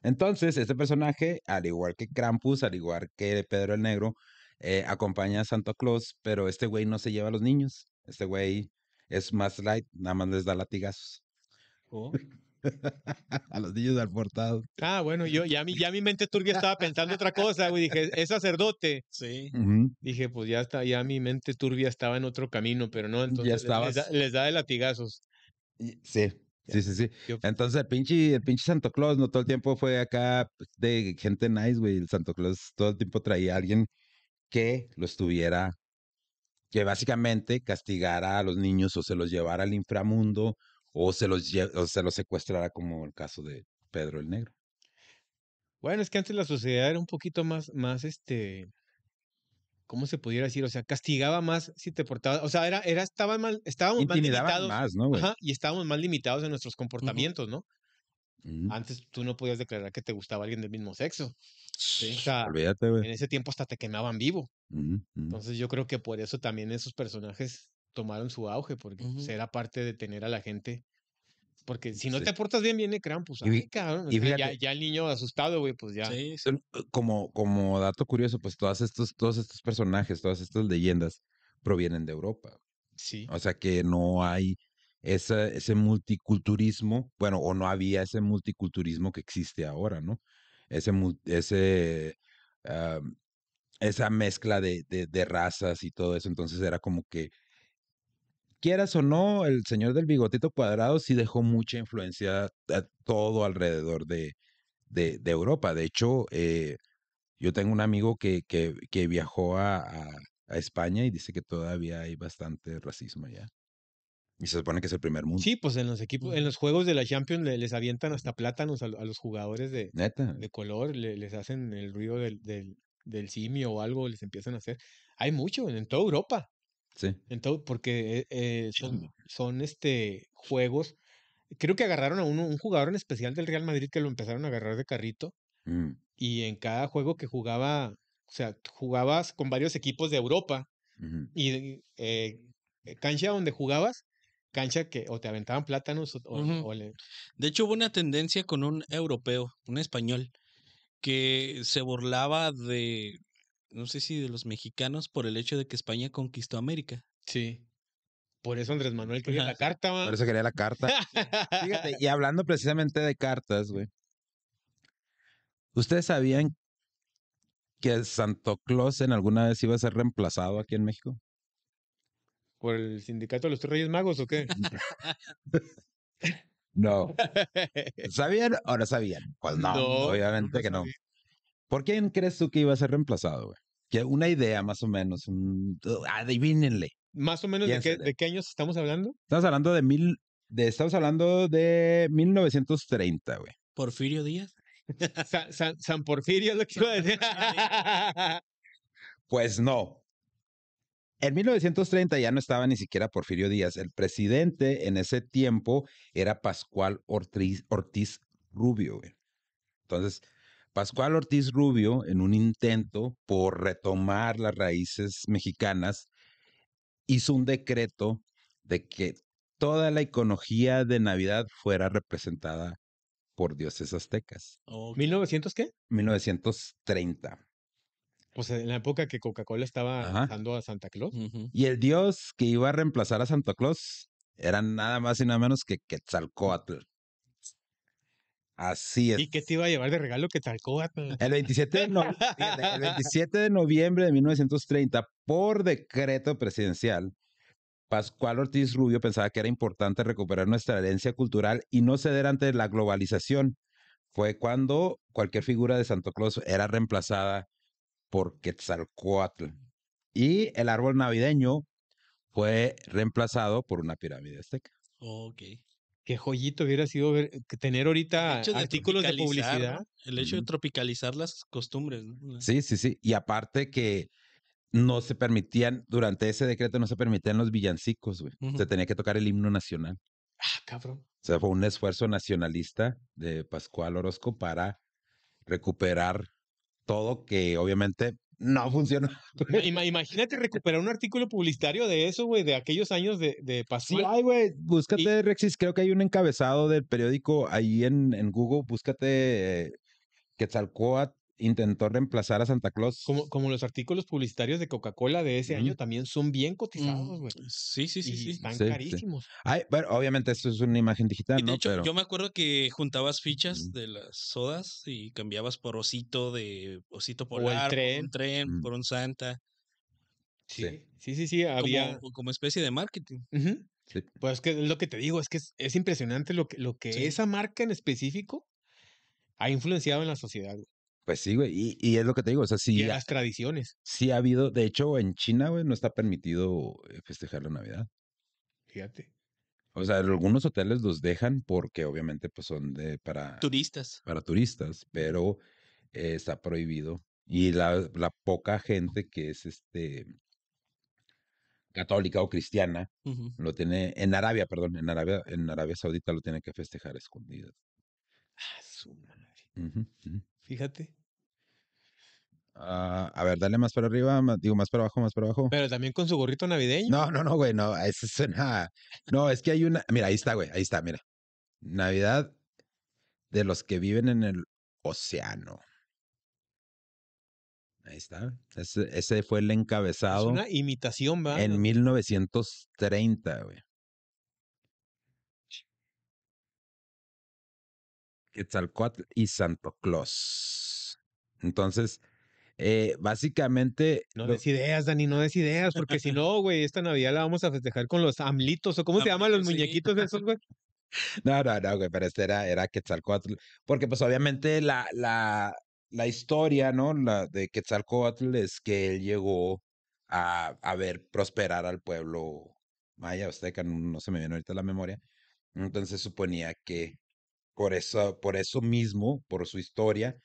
Entonces, este personaje, al igual que Krampus, al igual que Pedro el Negro, eh, acompaña a Santa Claus, pero este güey no se lleva a los niños. Este güey es más light, nada más les da latigazos. Oh. a los niños al portado. Ah, bueno, yo ya mi, ya mi mente turbia estaba pensando otra cosa, güey. Dije, es sacerdote. Sí. Dije, pues ya está, ya mi mente turbia estaba en otro camino, pero no, entonces les- les, da, les da de latigazos. Y- Sí, sí, sí, sí. Entonces el pinche, el pinche Santo Claus no todo el tiempo fue acá pues, de gente nice, güey. El Santo Claus todo el tiempo traía a alguien que lo estuviera, que básicamente castigara a los niños o se los llevara al inframundo o se los, o se los secuestrara como el caso de Pedro el Negro. Bueno, es que antes la sociedad era un poquito más, más este, ¿cómo se pudiera decir? O sea, castigaba más si te portabas, o sea, era, era, estaban mal, estábamos más limitados. más, ¿no? Ajá, y estábamos más limitados en nuestros comportamientos, ¿no? Ujú. Antes tú no podías declarar que te gustaba alguien del mismo sexo. Sí. O sea, Olvídate, en ese tiempo hasta te quemaban vivo. Entonces yo creo que por eso también esos personajes tomaron su auge, porque pues, era parte de tener a la gente. Porque si no Sí. te portas bien, viene Krampus. Y Ay, cabrón. y sea, ya, el niño asustado, güey, pues ya. Sí, eh, Como, como dato curioso, pues todos estos, todos estos personajes, todas estas leyendas provienen de Europa. Sí. O sea que no hay esa, ese multiculturismo, bueno, o no había ese multiculturismo que existe ahora, ¿no? Ese, ese, esa mezcla de, de, de razas y todo eso. Entonces era como que, quieras o no, el señor del bigotito cuadrado sí dejó mucha influencia a todo alrededor de, de, de Europa. De hecho, eh, yo tengo un amigo que, que, que viajó a, a, a España y dice que todavía hay bastante racismo allá. Y se supone que es el primer mundo. Sí, pues en los equipos, en los juegos de la Champions le- les avientan hasta plátanos a, lo- a los jugadores de, Neta. de color, le- les hacen el ruido del, del, del simio o algo, les empiezan a hacer. Hay mucho en, en toda Europa, Sí. en porque eh, eh, son, son este juegos. Creo que agarraron a uno, un jugador en especial del Real Madrid que lo empezaron a agarrar de carrito Mm, y en cada juego que jugaba, o sea, jugabas con varios equipos de Europa y eh, cancha donde jugabas, cancha que o te aventaban plátanos o, le- De hecho, hubo una tendencia con un europeo, un español, que se burlaba de, no sé si de los mexicanos, por el hecho de que España conquistó América. Sí. Por eso Andrés Manuel quería la carta, ¿va? Por eso quería la carta. Fíjate, y hablando precisamente de cartas, güey. ¿Ustedes sabían que Santo Claus en alguna vez iba a ser reemplazado aquí en México? ¿Por el sindicato de los tres Reyes Magos o qué? No. ¿Sabían o no sabían? Pues no, No, obviamente no que no. sabía. ¿Por quién crees tú que iba a ser reemplazado, güey? Que una idea más o menos, un... adivínenle. Más o menos de qué, Piénsale. de qué años estamos hablando? Estamos hablando de mil, de, estamos hablando de 1930, güey. Porfirio Díaz. San, San- San Porfirio es lo que iba a decir. Pues no. En 1930 ya no estaba ni siquiera Porfirio Díaz. El presidente en ese tiempo era Pascual Ortiz, Ortiz Rubio. güey. Entonces, Pascual Ortiz Rubio, en un intento por retomar las raíces mexicanas, hizo un decreto de que toda la iconología de Navidad fuera representada por dioses aztecas. Ok. ¿1900 qué? 1930. Pues en la época que Coca-Cola estaba usando a Santa Claus. Y el dios que iba a reemplazar a Santa Claus era nada más y nada menos que Quetzalcóatl. Así es. ¿Y qué te iba a llevar de regalo que? El 27, de no- fíjate, el 27 de noviembre de 1930, por decreto presidencial, Pascual Ortiz Rubio pensaba que era importante recuperar nuestra herencia cultural y no ceder ante la globalización. Fue cuando cualquier figura de Santa Claus era reemplazada por Quetzalcóatl. Y el árbol navideño fue reemplazado por una pirámide azteca. Ok. Qué joyito hubiera sido ver- tener ahorita de artículos de publicidad. El hecho de tropicalizar las costumbres. ¿no? Sí, sí, sí. Y aparte que no se permitían, durante ese decreto no se permitían los villancicos, güey. Se tenía que tocar el himno nacional. Ah, cabrón. O sea, fue un esfuerzo nacionalista de Pascual Orozco para recuperar todo que obviamente no funcionó. Ima- Imagínate recuperar un artículo publicitario de eso, güey, de aquellos años de, de Sí, Pascual. ay, güey, búscate, Rexis, creo que hay un encabezado del periódico ahí en, en Google, búscate eh, Quetzalcóatl intentó reemplazar a Santa Claus. Como, como los artículos publicitarios de Coca-Cola de ese año también son bien cotizados, Mm, güey. Sí, sí, sí, y sí. están Sí, sí. carísimos. Ay, bueno, obviamente esto es una imagen digital, Y de ¿no? hecho, Pero yo me acuerdo que juntabas fichas de las sodas y cambiabas por osito de osito el polar, por tren. un tren, Ujú. por un Santa, Sí. Sí, sí, sí, sí, había... como, como especie de marketing. Pues es que es lo que te digo, es que es, es impresionante lo que, lo que esa marca en específico ha influenciado en la sociedad güey, Pues sí, güey. Y, y es lo que te digo. O sea, y sí, ha- las tradiciones. sí ha habido. De hecho, en China, güey, no está permitido eh, festejar la Navidad. Fíjate. O sea, algunos hoteles los dejan porque obviamente pues son de para, Turistas. para turistas, pero eh, está prohibido. Y la, la poca gente que es este católica o cristiana lo tiene en Arabia, perdón, en Arabia, en Arabia Saudita lo tiene que festejar a escondidas. Ah, su madre. Ujú. Fíjate. Ah, a ver, dale más para arriba, digo más para abajo, más para abajo. Pero también con su gorrito navideño. No, no, no, güey, no, eso es una... No, es que hay una... Mira, ahí está, güey, ahí está, mira. Navidad de los que viven en el océano. Ahí está. Ese, ese fue el es encabezado una imitación, ¿va? en 1930, güey. Quetzalcóatl y Santo Claus. Entonces, eh, básicamente... No des ideas, Dani, no des ideas, porque si no, güey, esta Navidad la vamos a festejar con los amlitos, o cómo se llaman los sí. muñequitos esos, güey. No, no, no, güey, pero este era, era Quetzalcóatl. Porque, pues, obviamente, la, la, la historia, ¿no? La de Quetzalcóatl es que él llegó a, a ver prosperar al pueblo maya, azteca, no, no se me viene ahorita la memoria. Entonces suponía que por eso, por eso mismo, por su historia,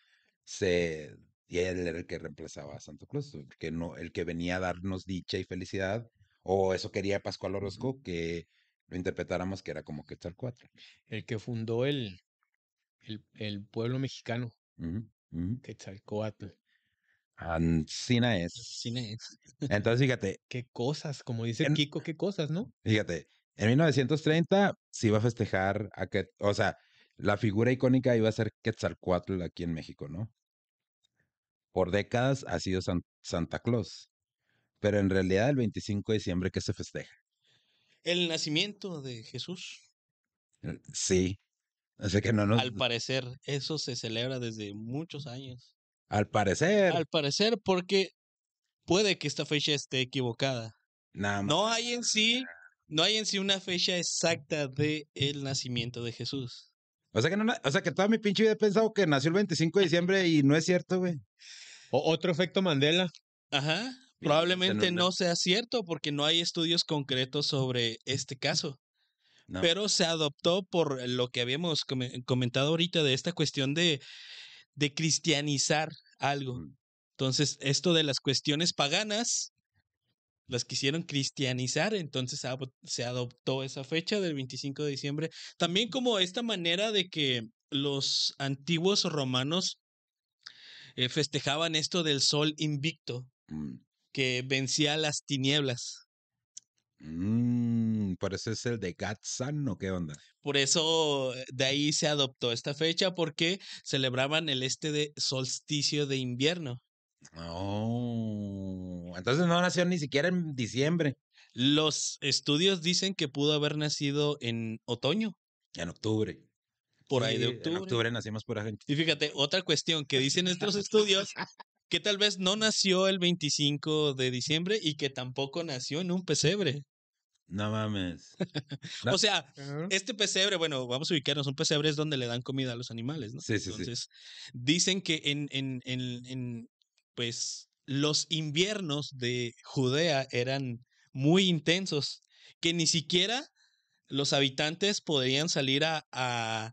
se, y él era el que reemplazaba a Santo Claus, el que, no, el que venía a darnos dicha y felicidad. O eso quería Pascual Orozco, que lo interpretáramos que era como Quetzalcóatl. El que fundó el, el, el pueblo mexicano, Ujú, ujú. Quetzalcoatl. Ancina es. Cine es. Entonces, fíjate, Qué cosas, como dice En- Kiko, qué cosas, ¿no? fíjate, en 1930 se iba a festejar a que, o sea, la figura icónica iba a ser Quetzalcóatl aquí en México, ¿no? Por décadas ha sido San- Santa Claus, pero en realidad el 25 de diciembre que se festeja. El nacimiento de Jesús. Eh, Sí. O sea que no nos, Al parecer, eso se celebra desde muchos años. al parecer, Al parecer, porque puede que esta fecha esté equivocada. nada más. No hay en sí, no hay en sí una fecha exacta de el nacimiento de Jesús. O sea que no, o sea que toda mi pinche vida he pensado que nació el 25 de diciembre y no es cierto, güey. O- otro efecto Mandela. Ajá. Probablemente no sea cierto porque no hay estudios concretos sobre este caso. No. Pero se adoptó por lo que habíamos come- comentado ahorita de esta cuestión de de cristianizar algo. Entonces, esto de las cuestiones paganas las quisieron cristianizar, entonces se adoptó esa fecha del 25 de diciembre, también como esta manera de que los antiguos romanos eh, festejaban esto del sol invicto, Mm. que vencía las tinieblas. Mm, por eso es el de Gatsan, ¿o qué onda? Por eso eh, de ahí se adoptó esta fecha, porque celebraban el este de solsticio de invierno. Oh, entonces no nació ni siquiera en diciembre, Los estudios dicen que pudo haber nacido en otoño, en octubre. por ahí de Sí, octubre. En octubre nacimos pura gente. Y fíjate, otra cuestión que dicen estos estudios, que tal vez no nació el 25 de diciembre y que tampoco nació en un pesebre. No mames. No. O sea, este pesebre, bueno, vamos a ubicarnos, un pesebre es donde le dan comida a los animales, ¿no? Sí, sí, sí. Entonces, dicen que en, en, en, en, pues, los inviernos de Judea eran muy intensos, que ni siquiera los habitantes podrían salir a, a,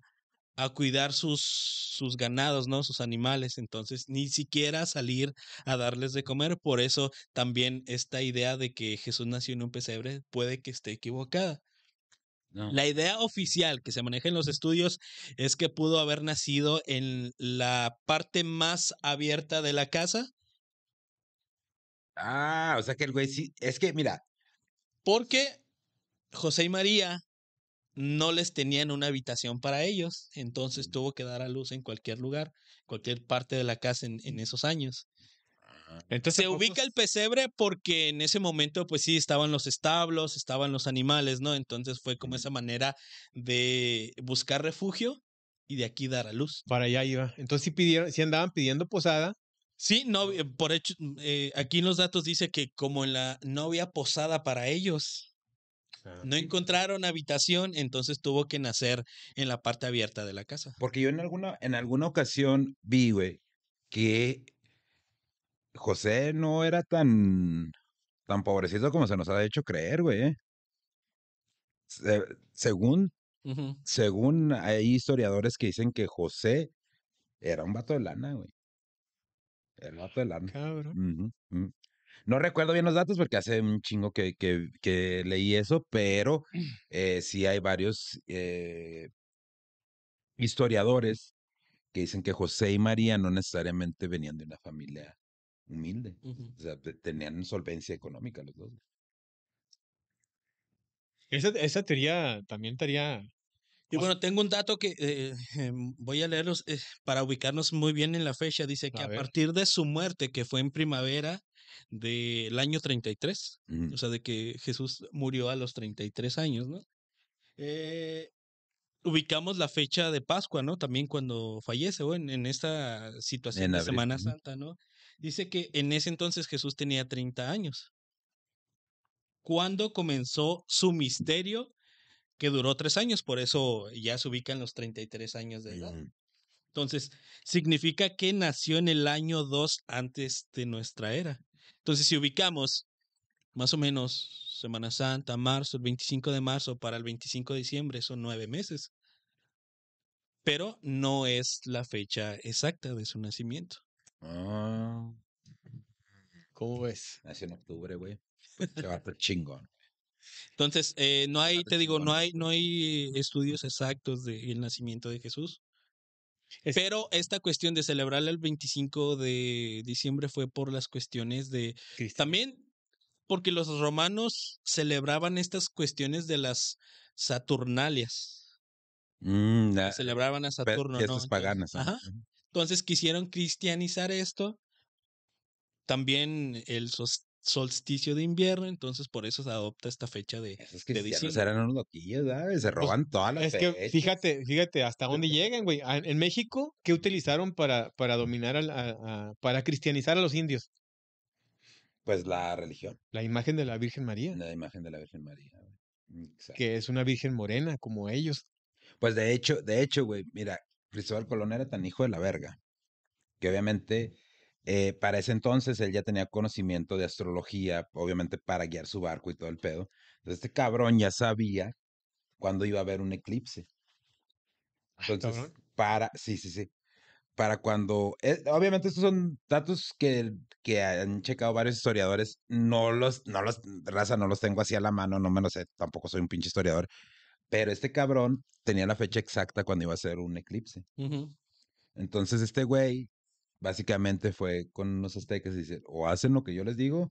a cuidar sus, sus ganados, ¿no? Sus animales. Entonces, ni siquiera salir a darles de comer. Por eso también esta idea de que Jesús nació en un pesebre puede que esté equivocada. No. La idea oficial que se maneja en los estudios es que pudo haber nacido en la parte más abierta de la casa, Ah, o sea que el güey sí. Es que, mira, porque José y María no les tenían una habitación para ellos, entonces tuvo que dar a luz en cualquier lugar, cualquier parte de la casa en, en esos años. Entonces Se ubica el pesebre porque en ese momento, pues sí, estaban los establos, estaban los animales, ¿no? Entonces fue como esa manera de buscar refugio y de aquí dar a luz. Para allá iba. Entonces sí pidieron, sí andaban pidiendo posada. Sí, no, eh, por hecho, eh, aquí en los datos dice que como en la no había posada para ellos, no encontraron habitación, entonces tuvo que nacer en la parte abierta de la casa. porque yo en alguna, en alguna ocasión vi, güey, que José no era tan, tan pobrecito como se nos ha hecho creer, güey. ¿eh? Se- según, según hay historiadores que dicen que José era un vato de lana, güey. Era un vato de lana. Cabrón. No recuerdo bien los datos porque hace un chingo que, que, que leí eso, pero eh, sí hay varios eh, historiadores que dicen que José y María no necesariamente venían de una familia humilde. O sea, te- tenían solvencia económica los dos. Esa, esa teoría también estaría. Y bueno, tengo un dato que eh, em, voy a leerlos eh, para ubicarnos muy bien en la fecha. Dice que A partir de su muerte, que fue en primavera del año 33, Ujú. o sea, de que Jesús murió a los 33 años, ¿no? Eh, ubicamos la fecha de Pascua, ¿no? También cuando fallece, o en, en esta situación En de Semana. Santa, ¿no? Dice que en ese entonces Jesús tenía 30 años. Cuando comenzó su misterio, que duró tres años, por eso ya se ubica en los 33 años de edad. Entonces, significa que nació en el año 2 antes de nuestra era. Entonces, si ubicamos más o menos Semana Santa, marzo, el 25 de marzo para el 25 de diciembre, son nueve meses. Pero no es la fecha exacta de su nacimiento. Ah, ¿Cómo ves? nació en octubre, güey. Qué vato chingón. Entonces, eh, no hay, te digo, no hay, no hay estudios exactos del nacimiento de Jesús. Es- Pero esta cuestión de celebrarle el 25 de diciembre fue por las cuestiones de Cristo. También porque los romanos celebraban estas cuestiones de las Saturnalias. Mm, la- Celebraban a Saturno, ¿no? fiestas Entonces- paganas. ¿no? Ajá. Entonces quisieron cristianizar esto. También el solsticio de invierno, entonces por eso se adopta esta fecha de, Esos de cristianos diciembre. eran unos loquillos, ¿sabes? Se roban todas las Es que fíjate, fíjate hasta dónde llegan, güey. Ah, En México, ¿qué utilizaron para, para dominar, a, a- para cristianizar a los indios? Pues la religión, La imagen de la Virgen María, la imagen de la Virgen María. Exacto. que es una Virgen morena, como ellos. Pues de hecho, de hecho, güey, mira, Cristóbal Colón era tan hijo de la verga que obviamente eh, para ese entonces él ya tenía conocimiento de astrología, obviamente para guiar su barco y todo el pedo. Entonces este cabrón ya sabía cuándo iba a haber un eclipse. Ah, Entonces, para, sí, sí, sí. para cuando. eh, obviamente, estos son datos que, que han checado varios historiadores. No los, no los, raza, no los tengo así a la mano, no me lo sé. Tampoco soy un pinche historiador. Pero este cabrón tenía la fecha exacta cuando iba a ser un eclipse. Entonces, este güey básicamente fue con los aztecas y dice: o hacen lo que yo les digo,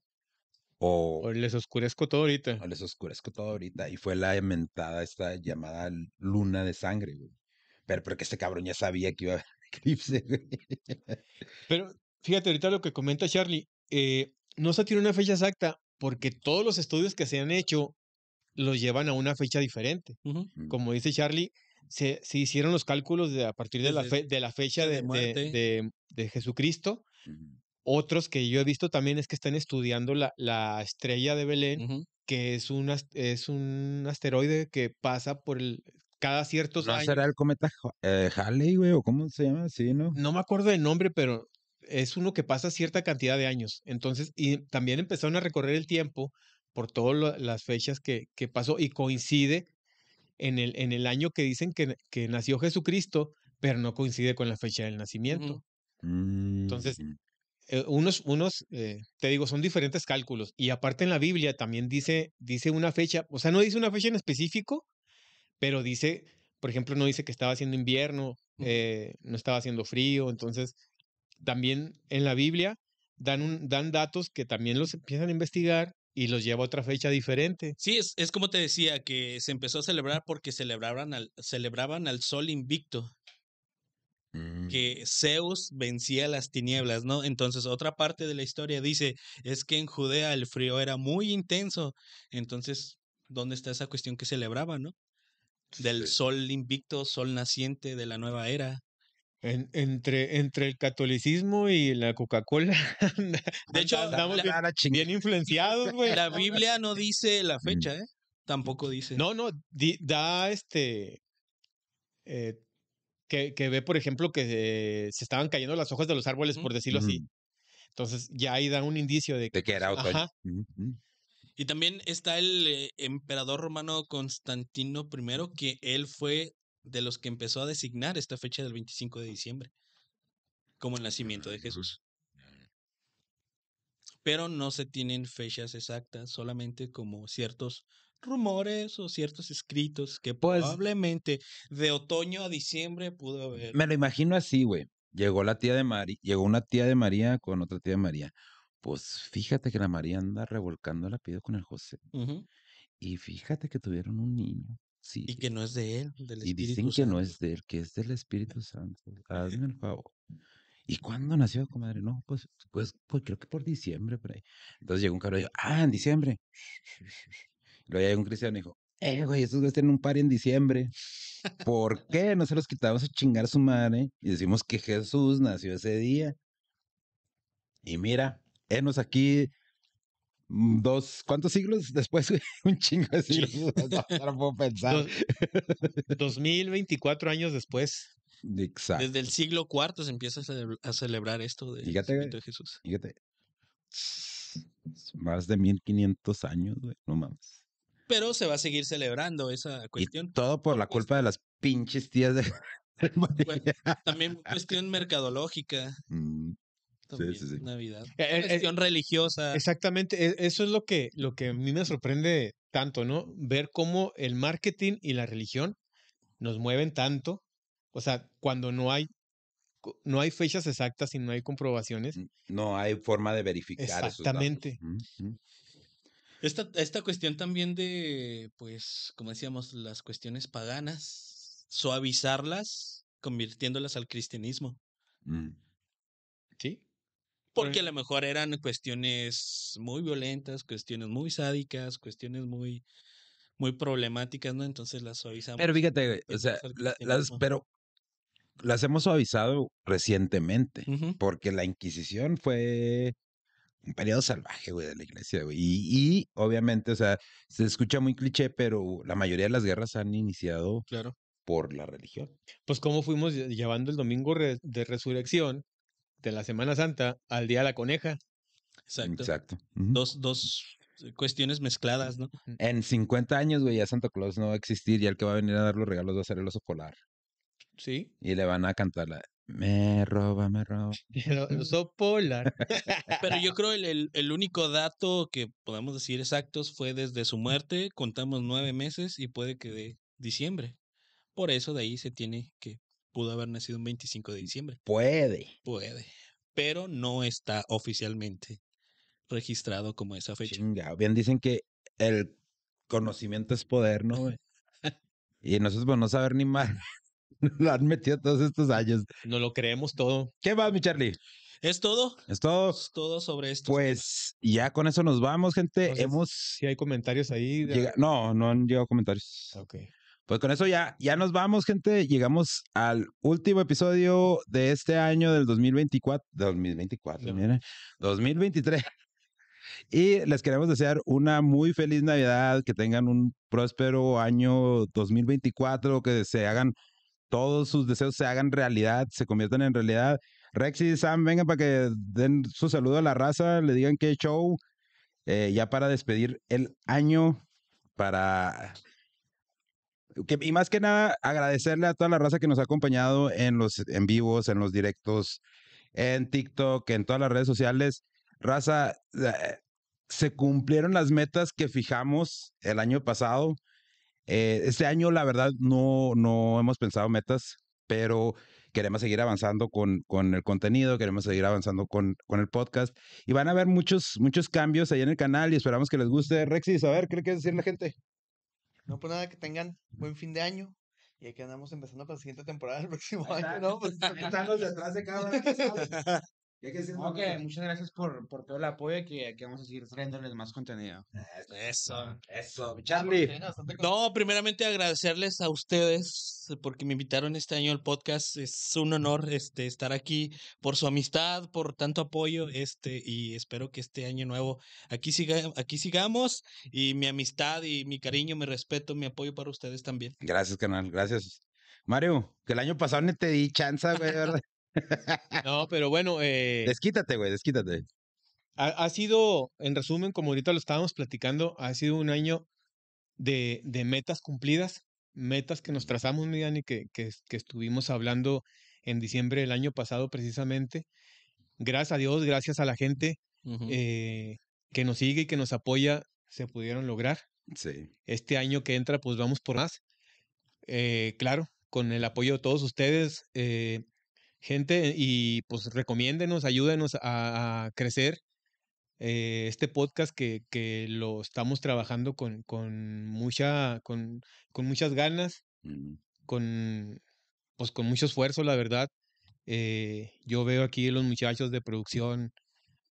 o, O les oscurezco todo ahorita. o les oscurezco todo ahorita. Y fue la inventada esta llamada luna de sangre, güey. Pero porque este cabrón ya sabía que iba a haber eclipse, güey. Pero fíjate, ahorita lo que comenta Charlie, eh, no se tiene una fecha exacta porque todos los estudios que se han hecho los llevan a una fecha diferente. Ujú. Como dice Charlie, se, se hicieron los cálculos de, a partir de la, Desde fe- de la fecha de de, de- muerte. de- de Jesucristo. Otros que yo he visto también es que están estudiando la, la estrella de Belén, que es un, es un asteroide que pasa por el, cada ciertos ¿No años. será el cometa eh, Halley, güey? ¿O cómo se llama? Sí, ¿no? No me acuerdo del nombre, pero es uno que pasa cierta cantidad de años. Entonces, y también empezaron a recorrer el tiempo por todas las fechas que, que pasó y coincide en el, en el año que dicen que, que nació Jesucristo, pero no coincide con la fecha del nacimiento. Entonces, Mm, eh, unos, unos eh, te digo, son diferentes cálculos. Y aparte en la Biblia también dice, dice una fecha, o sea, no dice una fecha en específico, pero dice, por ejemplo, no dice que estaba haciendo invierno, eh, no estaba haciendo frío. Entonces, también en la Biblia dan, un, dan datos que también los empiezan a investigar y los lleva a otra fecha diferente. Sí, es, es como te decía, que se empezó a celebrar porque celebraban al, celebraban al sol invicto, mm. que Zeus vencía las tinieblas, ¿no? Entonces, otra parte de la historia dice, es que en Judea el frío era muy intenso. Entonces, ¿dónde está esa cuestión que celebraban, no? Del Sí. sol invicto, sol naciente de la nueva era. En- entre, entre el catolicismo y la Coca-Cola. De hecho, andamos la- bien, la bien influenciados, güey. La Biblia no dice la Mm. fecha, ¿eh? Tampoco dice. No, no, di- da este. eh, que, que ve, por ejemplo, que eh, se estaban cayendo las hojas de los árboles, por decirlo así. Ujú. Entonces, ya ahí da un indicio de que. De que era otoño. Ajá. Ujú, ujú. Y también está el eh, emperador romano Constantino I, que él fue de los que empezó a designar esta fecha del 25 de diciembre como el nacimiento de Jesús. Pero no se tienen fechas exactas, solamente como ciertos rumores o ciertos escritos que Pues- probablemente de otoño a diciembre pudo haber. Me lo imagino así, güey. Llegó la tía de María, llegó una tía de María con otra tía de María. Pues fíjate que la María anda revolcando la pido con el José. Y fíjate que tuvieron un niño. Sí. Y que no es de él, del Y Espíritu dicen que no Santo. es de él, que es del Espíritu Santo. Hazme el favor. ¿Y cuándo nació, comadre? No, pues, pues, pues creo que por diciembre, por ahí. Entonces llegó un cabrón y dijo, ah, en diciembre. Y luego llegó un cristiano y dijo, eh, güey, estos güeyes tienen un par en diciembre. ¿Por qué no se los quitamos a chingar a su madre? Y decimos que Jesús nació ese día. Y mira, enos aquí dos, ¿cuántos siglos después? un chingo de siglos. No, no puedo pensar. Dos- 2024 años después. Exacto. Desde el siglo IV se empieza a, celebr- a celebrar esto del Fíjate, de Jesús. Fíjate. Más de 1500 años, güey. No mames. Pero se va a seguir celebrando esa Y cuestión. todo por la culpa de las pinches tías de. de. También cuestión mercadológica. Mm, También sí, sí. Navidad. Eh, eh, eh, Cuestión religiosa. Exactamente, e- eso es lo que, lo que a mí me sorprende tanto, ¿no? Ver cómo el marketing y la religión nos mueven tanto. O sea, cuando no hay, no hay fechas exactas y no hay comprobaciones. No hay forma de verificar esos datos. Exactamente. Esta, esta cuestión también de, pues, como decíamos, las cuestiones paganas, suavizarlas, convirtiéndolas al cristianismo. Mm. ¿Sí? Porque a lo mejor eran cuestiones muy violentas, cuestiones muy sádicas, cuestiones muy, muy problemáticas, ¿no? Entonces las suavizamos. Pero fíjate, o sea, la- las, pero las hemos suavizado recientemente. Porque la Inquisición fue un periodo salvaje, güey, de la iglesia, güey. Y, y obviamente, o sea, se escucha muy cliché, pero la mayoría de las guerras han iniciado Claro. por la religión. Pues cómo fuimos lle- llevando el domingo de resurrección de la Semana Santa al Día de la Coneja. Exacto. Exacto. Dos, dos eh, cuestiones mezcladas, ¿no? En 50 años, güey, ya Santa Claus no va a existir y el que va a venir a dar los regalos va a ser el oso polar. Sí. Y le van a cantar la Me roba, me roba. El oso polar. Pero yo creo el, el, el único dato que podemos decir exactos fue desde su muerte, contamos nueve meses y puede que de diciembre. Por eso de ahí se tiene que pudo haber nacido un 25 de diciembre. Puede. Puede. Pero no está oficialmente registrado como esa fecha. Chinga, bien dicen que el conocimiento es poder, ¿no? y nosotros por no saber ni más, lo han metido todos estos años. No lo creemos todo. ¿Qué más, mi Charlie? ¿Es todo? Es todo. Es todo sobre esto. Pues ya con eso nos vamos, gente. No sé Hemos Si hay comentarios ahí. de- llega- No, no han llegado comentarios. Ok. Pues con eso ya, ya nos vamos, gente. Llegamos al último episodio de este año del 2024. 2024, No. miren. 2023. Y les queremos desear una muy feliz Navidad, que tengan un próspero año 2024, que se hagan todos sus deseos se hagan realidad, se conviertan en realidad. Rex y Sam, vengan para que den su saludo a la raza, le digan qué show, eh, ya para despedir el año, para que- y más que nada, agradecerle a toda la raza que nos ha acompañado en los en vivos, en los directos, en TikTok, en todas las redes sociales. Raza, eh, se cumplieron las metas que fijamos el año pasado. Eh, este año, la verdad, no, no hemos pensado metas, pero queremos seguir avanzando con, con el contenido, queremos seguir avanzando con, con el podcast. Y van a haber muchos, muchos cambios ahí en el canal y esperamos que les guste. Rexis, a ver, ¿qué le quieres decir a la gente? No, pues nada, que tengan buen fin de año. Y aquí andamos empezando para la siguiente temporada del próximo año, ¿no? Pues, Ok, muchas gracias por, por todo el apoyo y que, que vamos a seguir trayéndoles más contenido. Eso. Eso, sí, Charlie. No, primeramente agradecerles a ustedes porque me invitaron este año al podcast. Es un honor este estar aquí por su amistad, por tanto apoyo, este y espero que este año nuevo aquí siga, aquí sigamos y mi amistad y mi cariño, mi respeto, mi apoyo para ustedes también. Gracias, canal, gracias. Mario, que el año pasado ni te di chance, güey, ¿verdad? No, pero bueno, eh, Desquítate, güey, desquítate. ha, ha sido, en resumen, como ahorita lo estábamos platicando, ha sido un año de, de metas cumplidas, metas que nos trazamos, Miguel, y que, que, que estuvimos hablando en diciembre del año pasado precisamente. Gracias a Dios, gracias a la gente eh, que nos sigue y que nos apoya, se pudieron lograr. Sí. Este año que entra, pues vamos por más. Eh, claro, con el apoyo de todos ustedes, eh, gente, y pues recomiéndenos, ayúdenos a, a crecer eh, este podcast que, que lo estamos trabajando con, con mucha, con, con muchas ganas, Mm. con pues con mucho esfuerzo, la verdad. Eh, yo veo aquí a los muchachos de producción,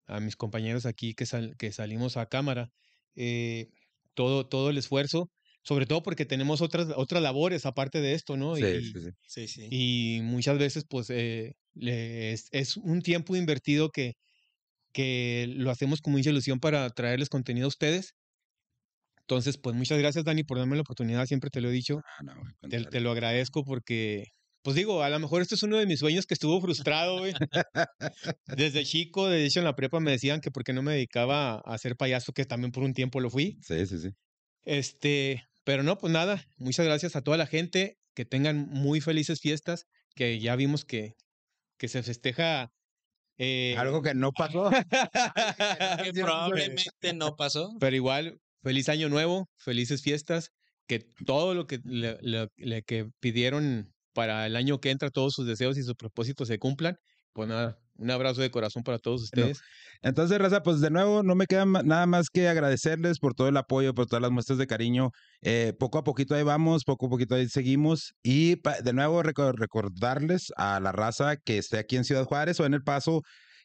a mis compañeros aquí que, sal- que salimos a cámara, eh, todo, todo el esfuerzo, sobre todo porque tenemos otras, otras labores aparte de esto, ¿no? Sí, y, sí, sí. Sí, y muchas veces, pues, eh, es, es un tiempo invertido que, que lo hacemos con mucha ilusión para traerles contenido a ustedes. Entonces, pues, muchas gracias, Dani, por darme la oportunidad, siempre te lo he dicho. Ah, no, Te, te lo agradezco porque, pues digo, a lo mejor esto es uno de mis sueños que estuvo frustrado, güey. Desde chico, de hecho en la prepa me decían que por qué no me dedicaba a ser payaso, que también por un tiempo lo fui. Sí, sí, sí. Este, pero no, pues nada, muchas gracias a toda la gente, que tengan muy felices fiestas, que ya vimos que, que se festeja. eh, Algo que no pasó. que probablemente no pasó. Pero igual, feliz año nuevo, felices fiestas, que todo lo que, le- le- le que pidieron para el año que entra, todos sus deseos y sus propósitos se cumplan. Pues nada, un abrazo de corazón para todos ustedes. Entonces, Raza, pues de nuevo, no me queda nada más que agradecerles por todo el apoyo, por todas las muestras de cariño. Eh, poco a poquito ahí vamos, poco a poquito ahí seguimos. Y de nuevo, reco- recordarles a la raza que esté aquí en Ciudad Juárez o en El Paso,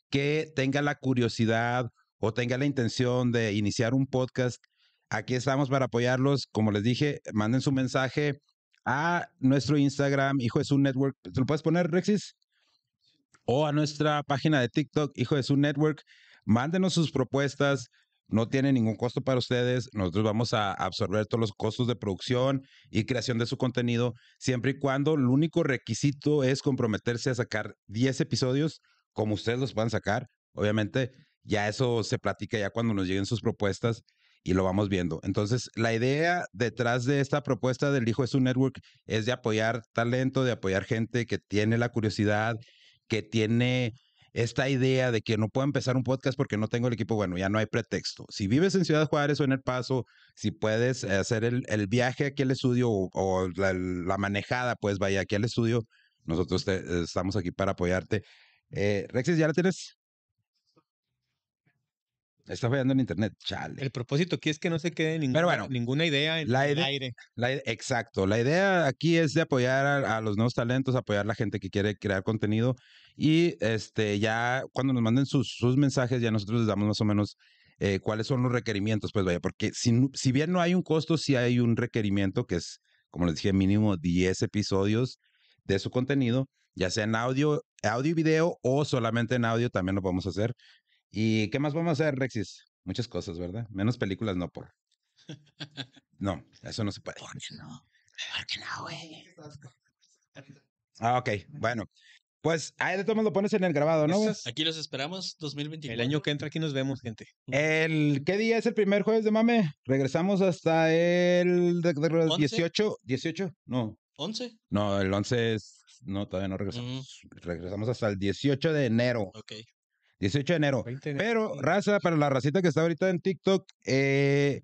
que tenga la curiosidad o tenga la intención de iniciar un podcast. Aquí estamos para apoyarlos. Como les dije, manden su mensaje a nuestro Instagram, Hijo de su Network. ¿Te lo puedes poner, Rexis? O a nuestra página de TikTok, Hijo de su Network. Mándenos sus propuestas. No tiene ningún costo para ustedes. Nosotros vamos a absorber todos los costos de producción y creación de su contenido, siempre y cuando el único requisito es comprometerse a sacar 10 episodios, como ustedes los puedan sacar. Obviamente, ya eso se platica ya cuando nos lleguen sus propuestas y lo vamos viendo. Entonces, la idea detrás de esta propuesta del Hijo de su Network es de apoyar talento, de apoyar gente que tiene la curiosidad que tiene esta idea de que no puedo empezar un podcast porque no tengo el equipo, bueno, ya no hay pretexto. Si vives en Ciudad Juárez o en El Paso, si puedes hacer el, el viaje aquí al estudio o, la manejada, pues vaya aquí al estudio, nosotros te- estamos aquí para apoyarte. Eh, Rexis, ¿ya la tienes? Está fallando en internet, chale. El propósito aquí es que no se quede ninguna, bueno, ninguna idea en la el aire. La exacto. La idea aquí es de apoyar a, a los nuevos talentos, apoyar a la gente que quiere crear contenido y este ya cuando nos manden sus, sus mensajes ya nosotros les damos más o menos eh, cuáles son los requerimientos, pues vaya, porque si bien no hay un costo, sí hay un requerimiento que es, como les dije, mínimo 10 episodios de su contenido, ya sea en audio, audio y video o solamente en audio, también lo podemos hacer. ¿Y qué más vamos a hacer, Rexis? Muchas cosas, ¿verdad? Menos películas, no por. No, eso no se puede. Ah, ok, bueno. Pues ahí de todos modos lo pones en el grabado, ¿no? güey? Aquí los esperamos 2024. El año que entra aquí nos vemos, gente. El, ¿Qué día es el primer jueves de mame? Regresamos hasta el de- de- de- ¿Once? 18, 18, no, 11. no, el 11 es, no, todavía no regresamos. Regresamos hasta el 18 de enero, Ok. 18 de enero. 20 de- Pero, raza, para la racita que está ahorita en TikTok, eh,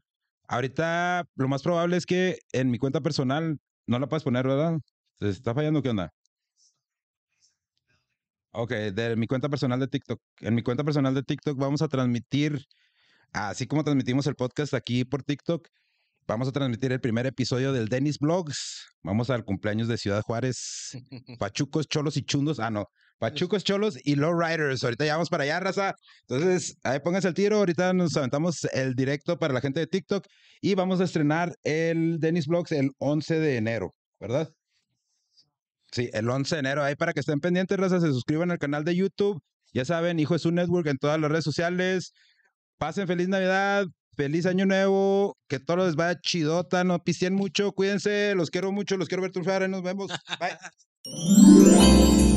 ahorita lo más probable es que en mi cuenta personal no la puedes poner, ¿verdad? ¿Se está fallando? ¿Qué onda? Ok, de mi cuenta personal de TikTok. En mi cuenta personal de TikTok vamos a transmitir, así como transmitimos el podcast aquí por TikTok, vamos a transmitir el primer episodio del Dennis Vlogs. Vamos al cumpleaños de Ciudad Juárez. Pachucos, cholos y chundos. Ah, no. Pachucos, cholos y lowriders. Ahorita ya vamos para allá, raza. Entonces, ahí pónganse el tiro. Ahorita nos aventamos el directo para la gente de TikTok y vamos a estrenar el Dennis Vlogs el 11 de enero, ¿verdad? Sí, el 11 de enero. Ahí para que estén pendientes, raza, se suscriban al canal de YouTube. Ya saben, Hijo de su Network en todas las redes sociales. Pasen feliz Navidad, feliz Año Nuevo, que todo les vaya chidota, no pisteen mucho, cuídense, los quiero mucho, los quiero ver triunfar, nos vemos. Bye.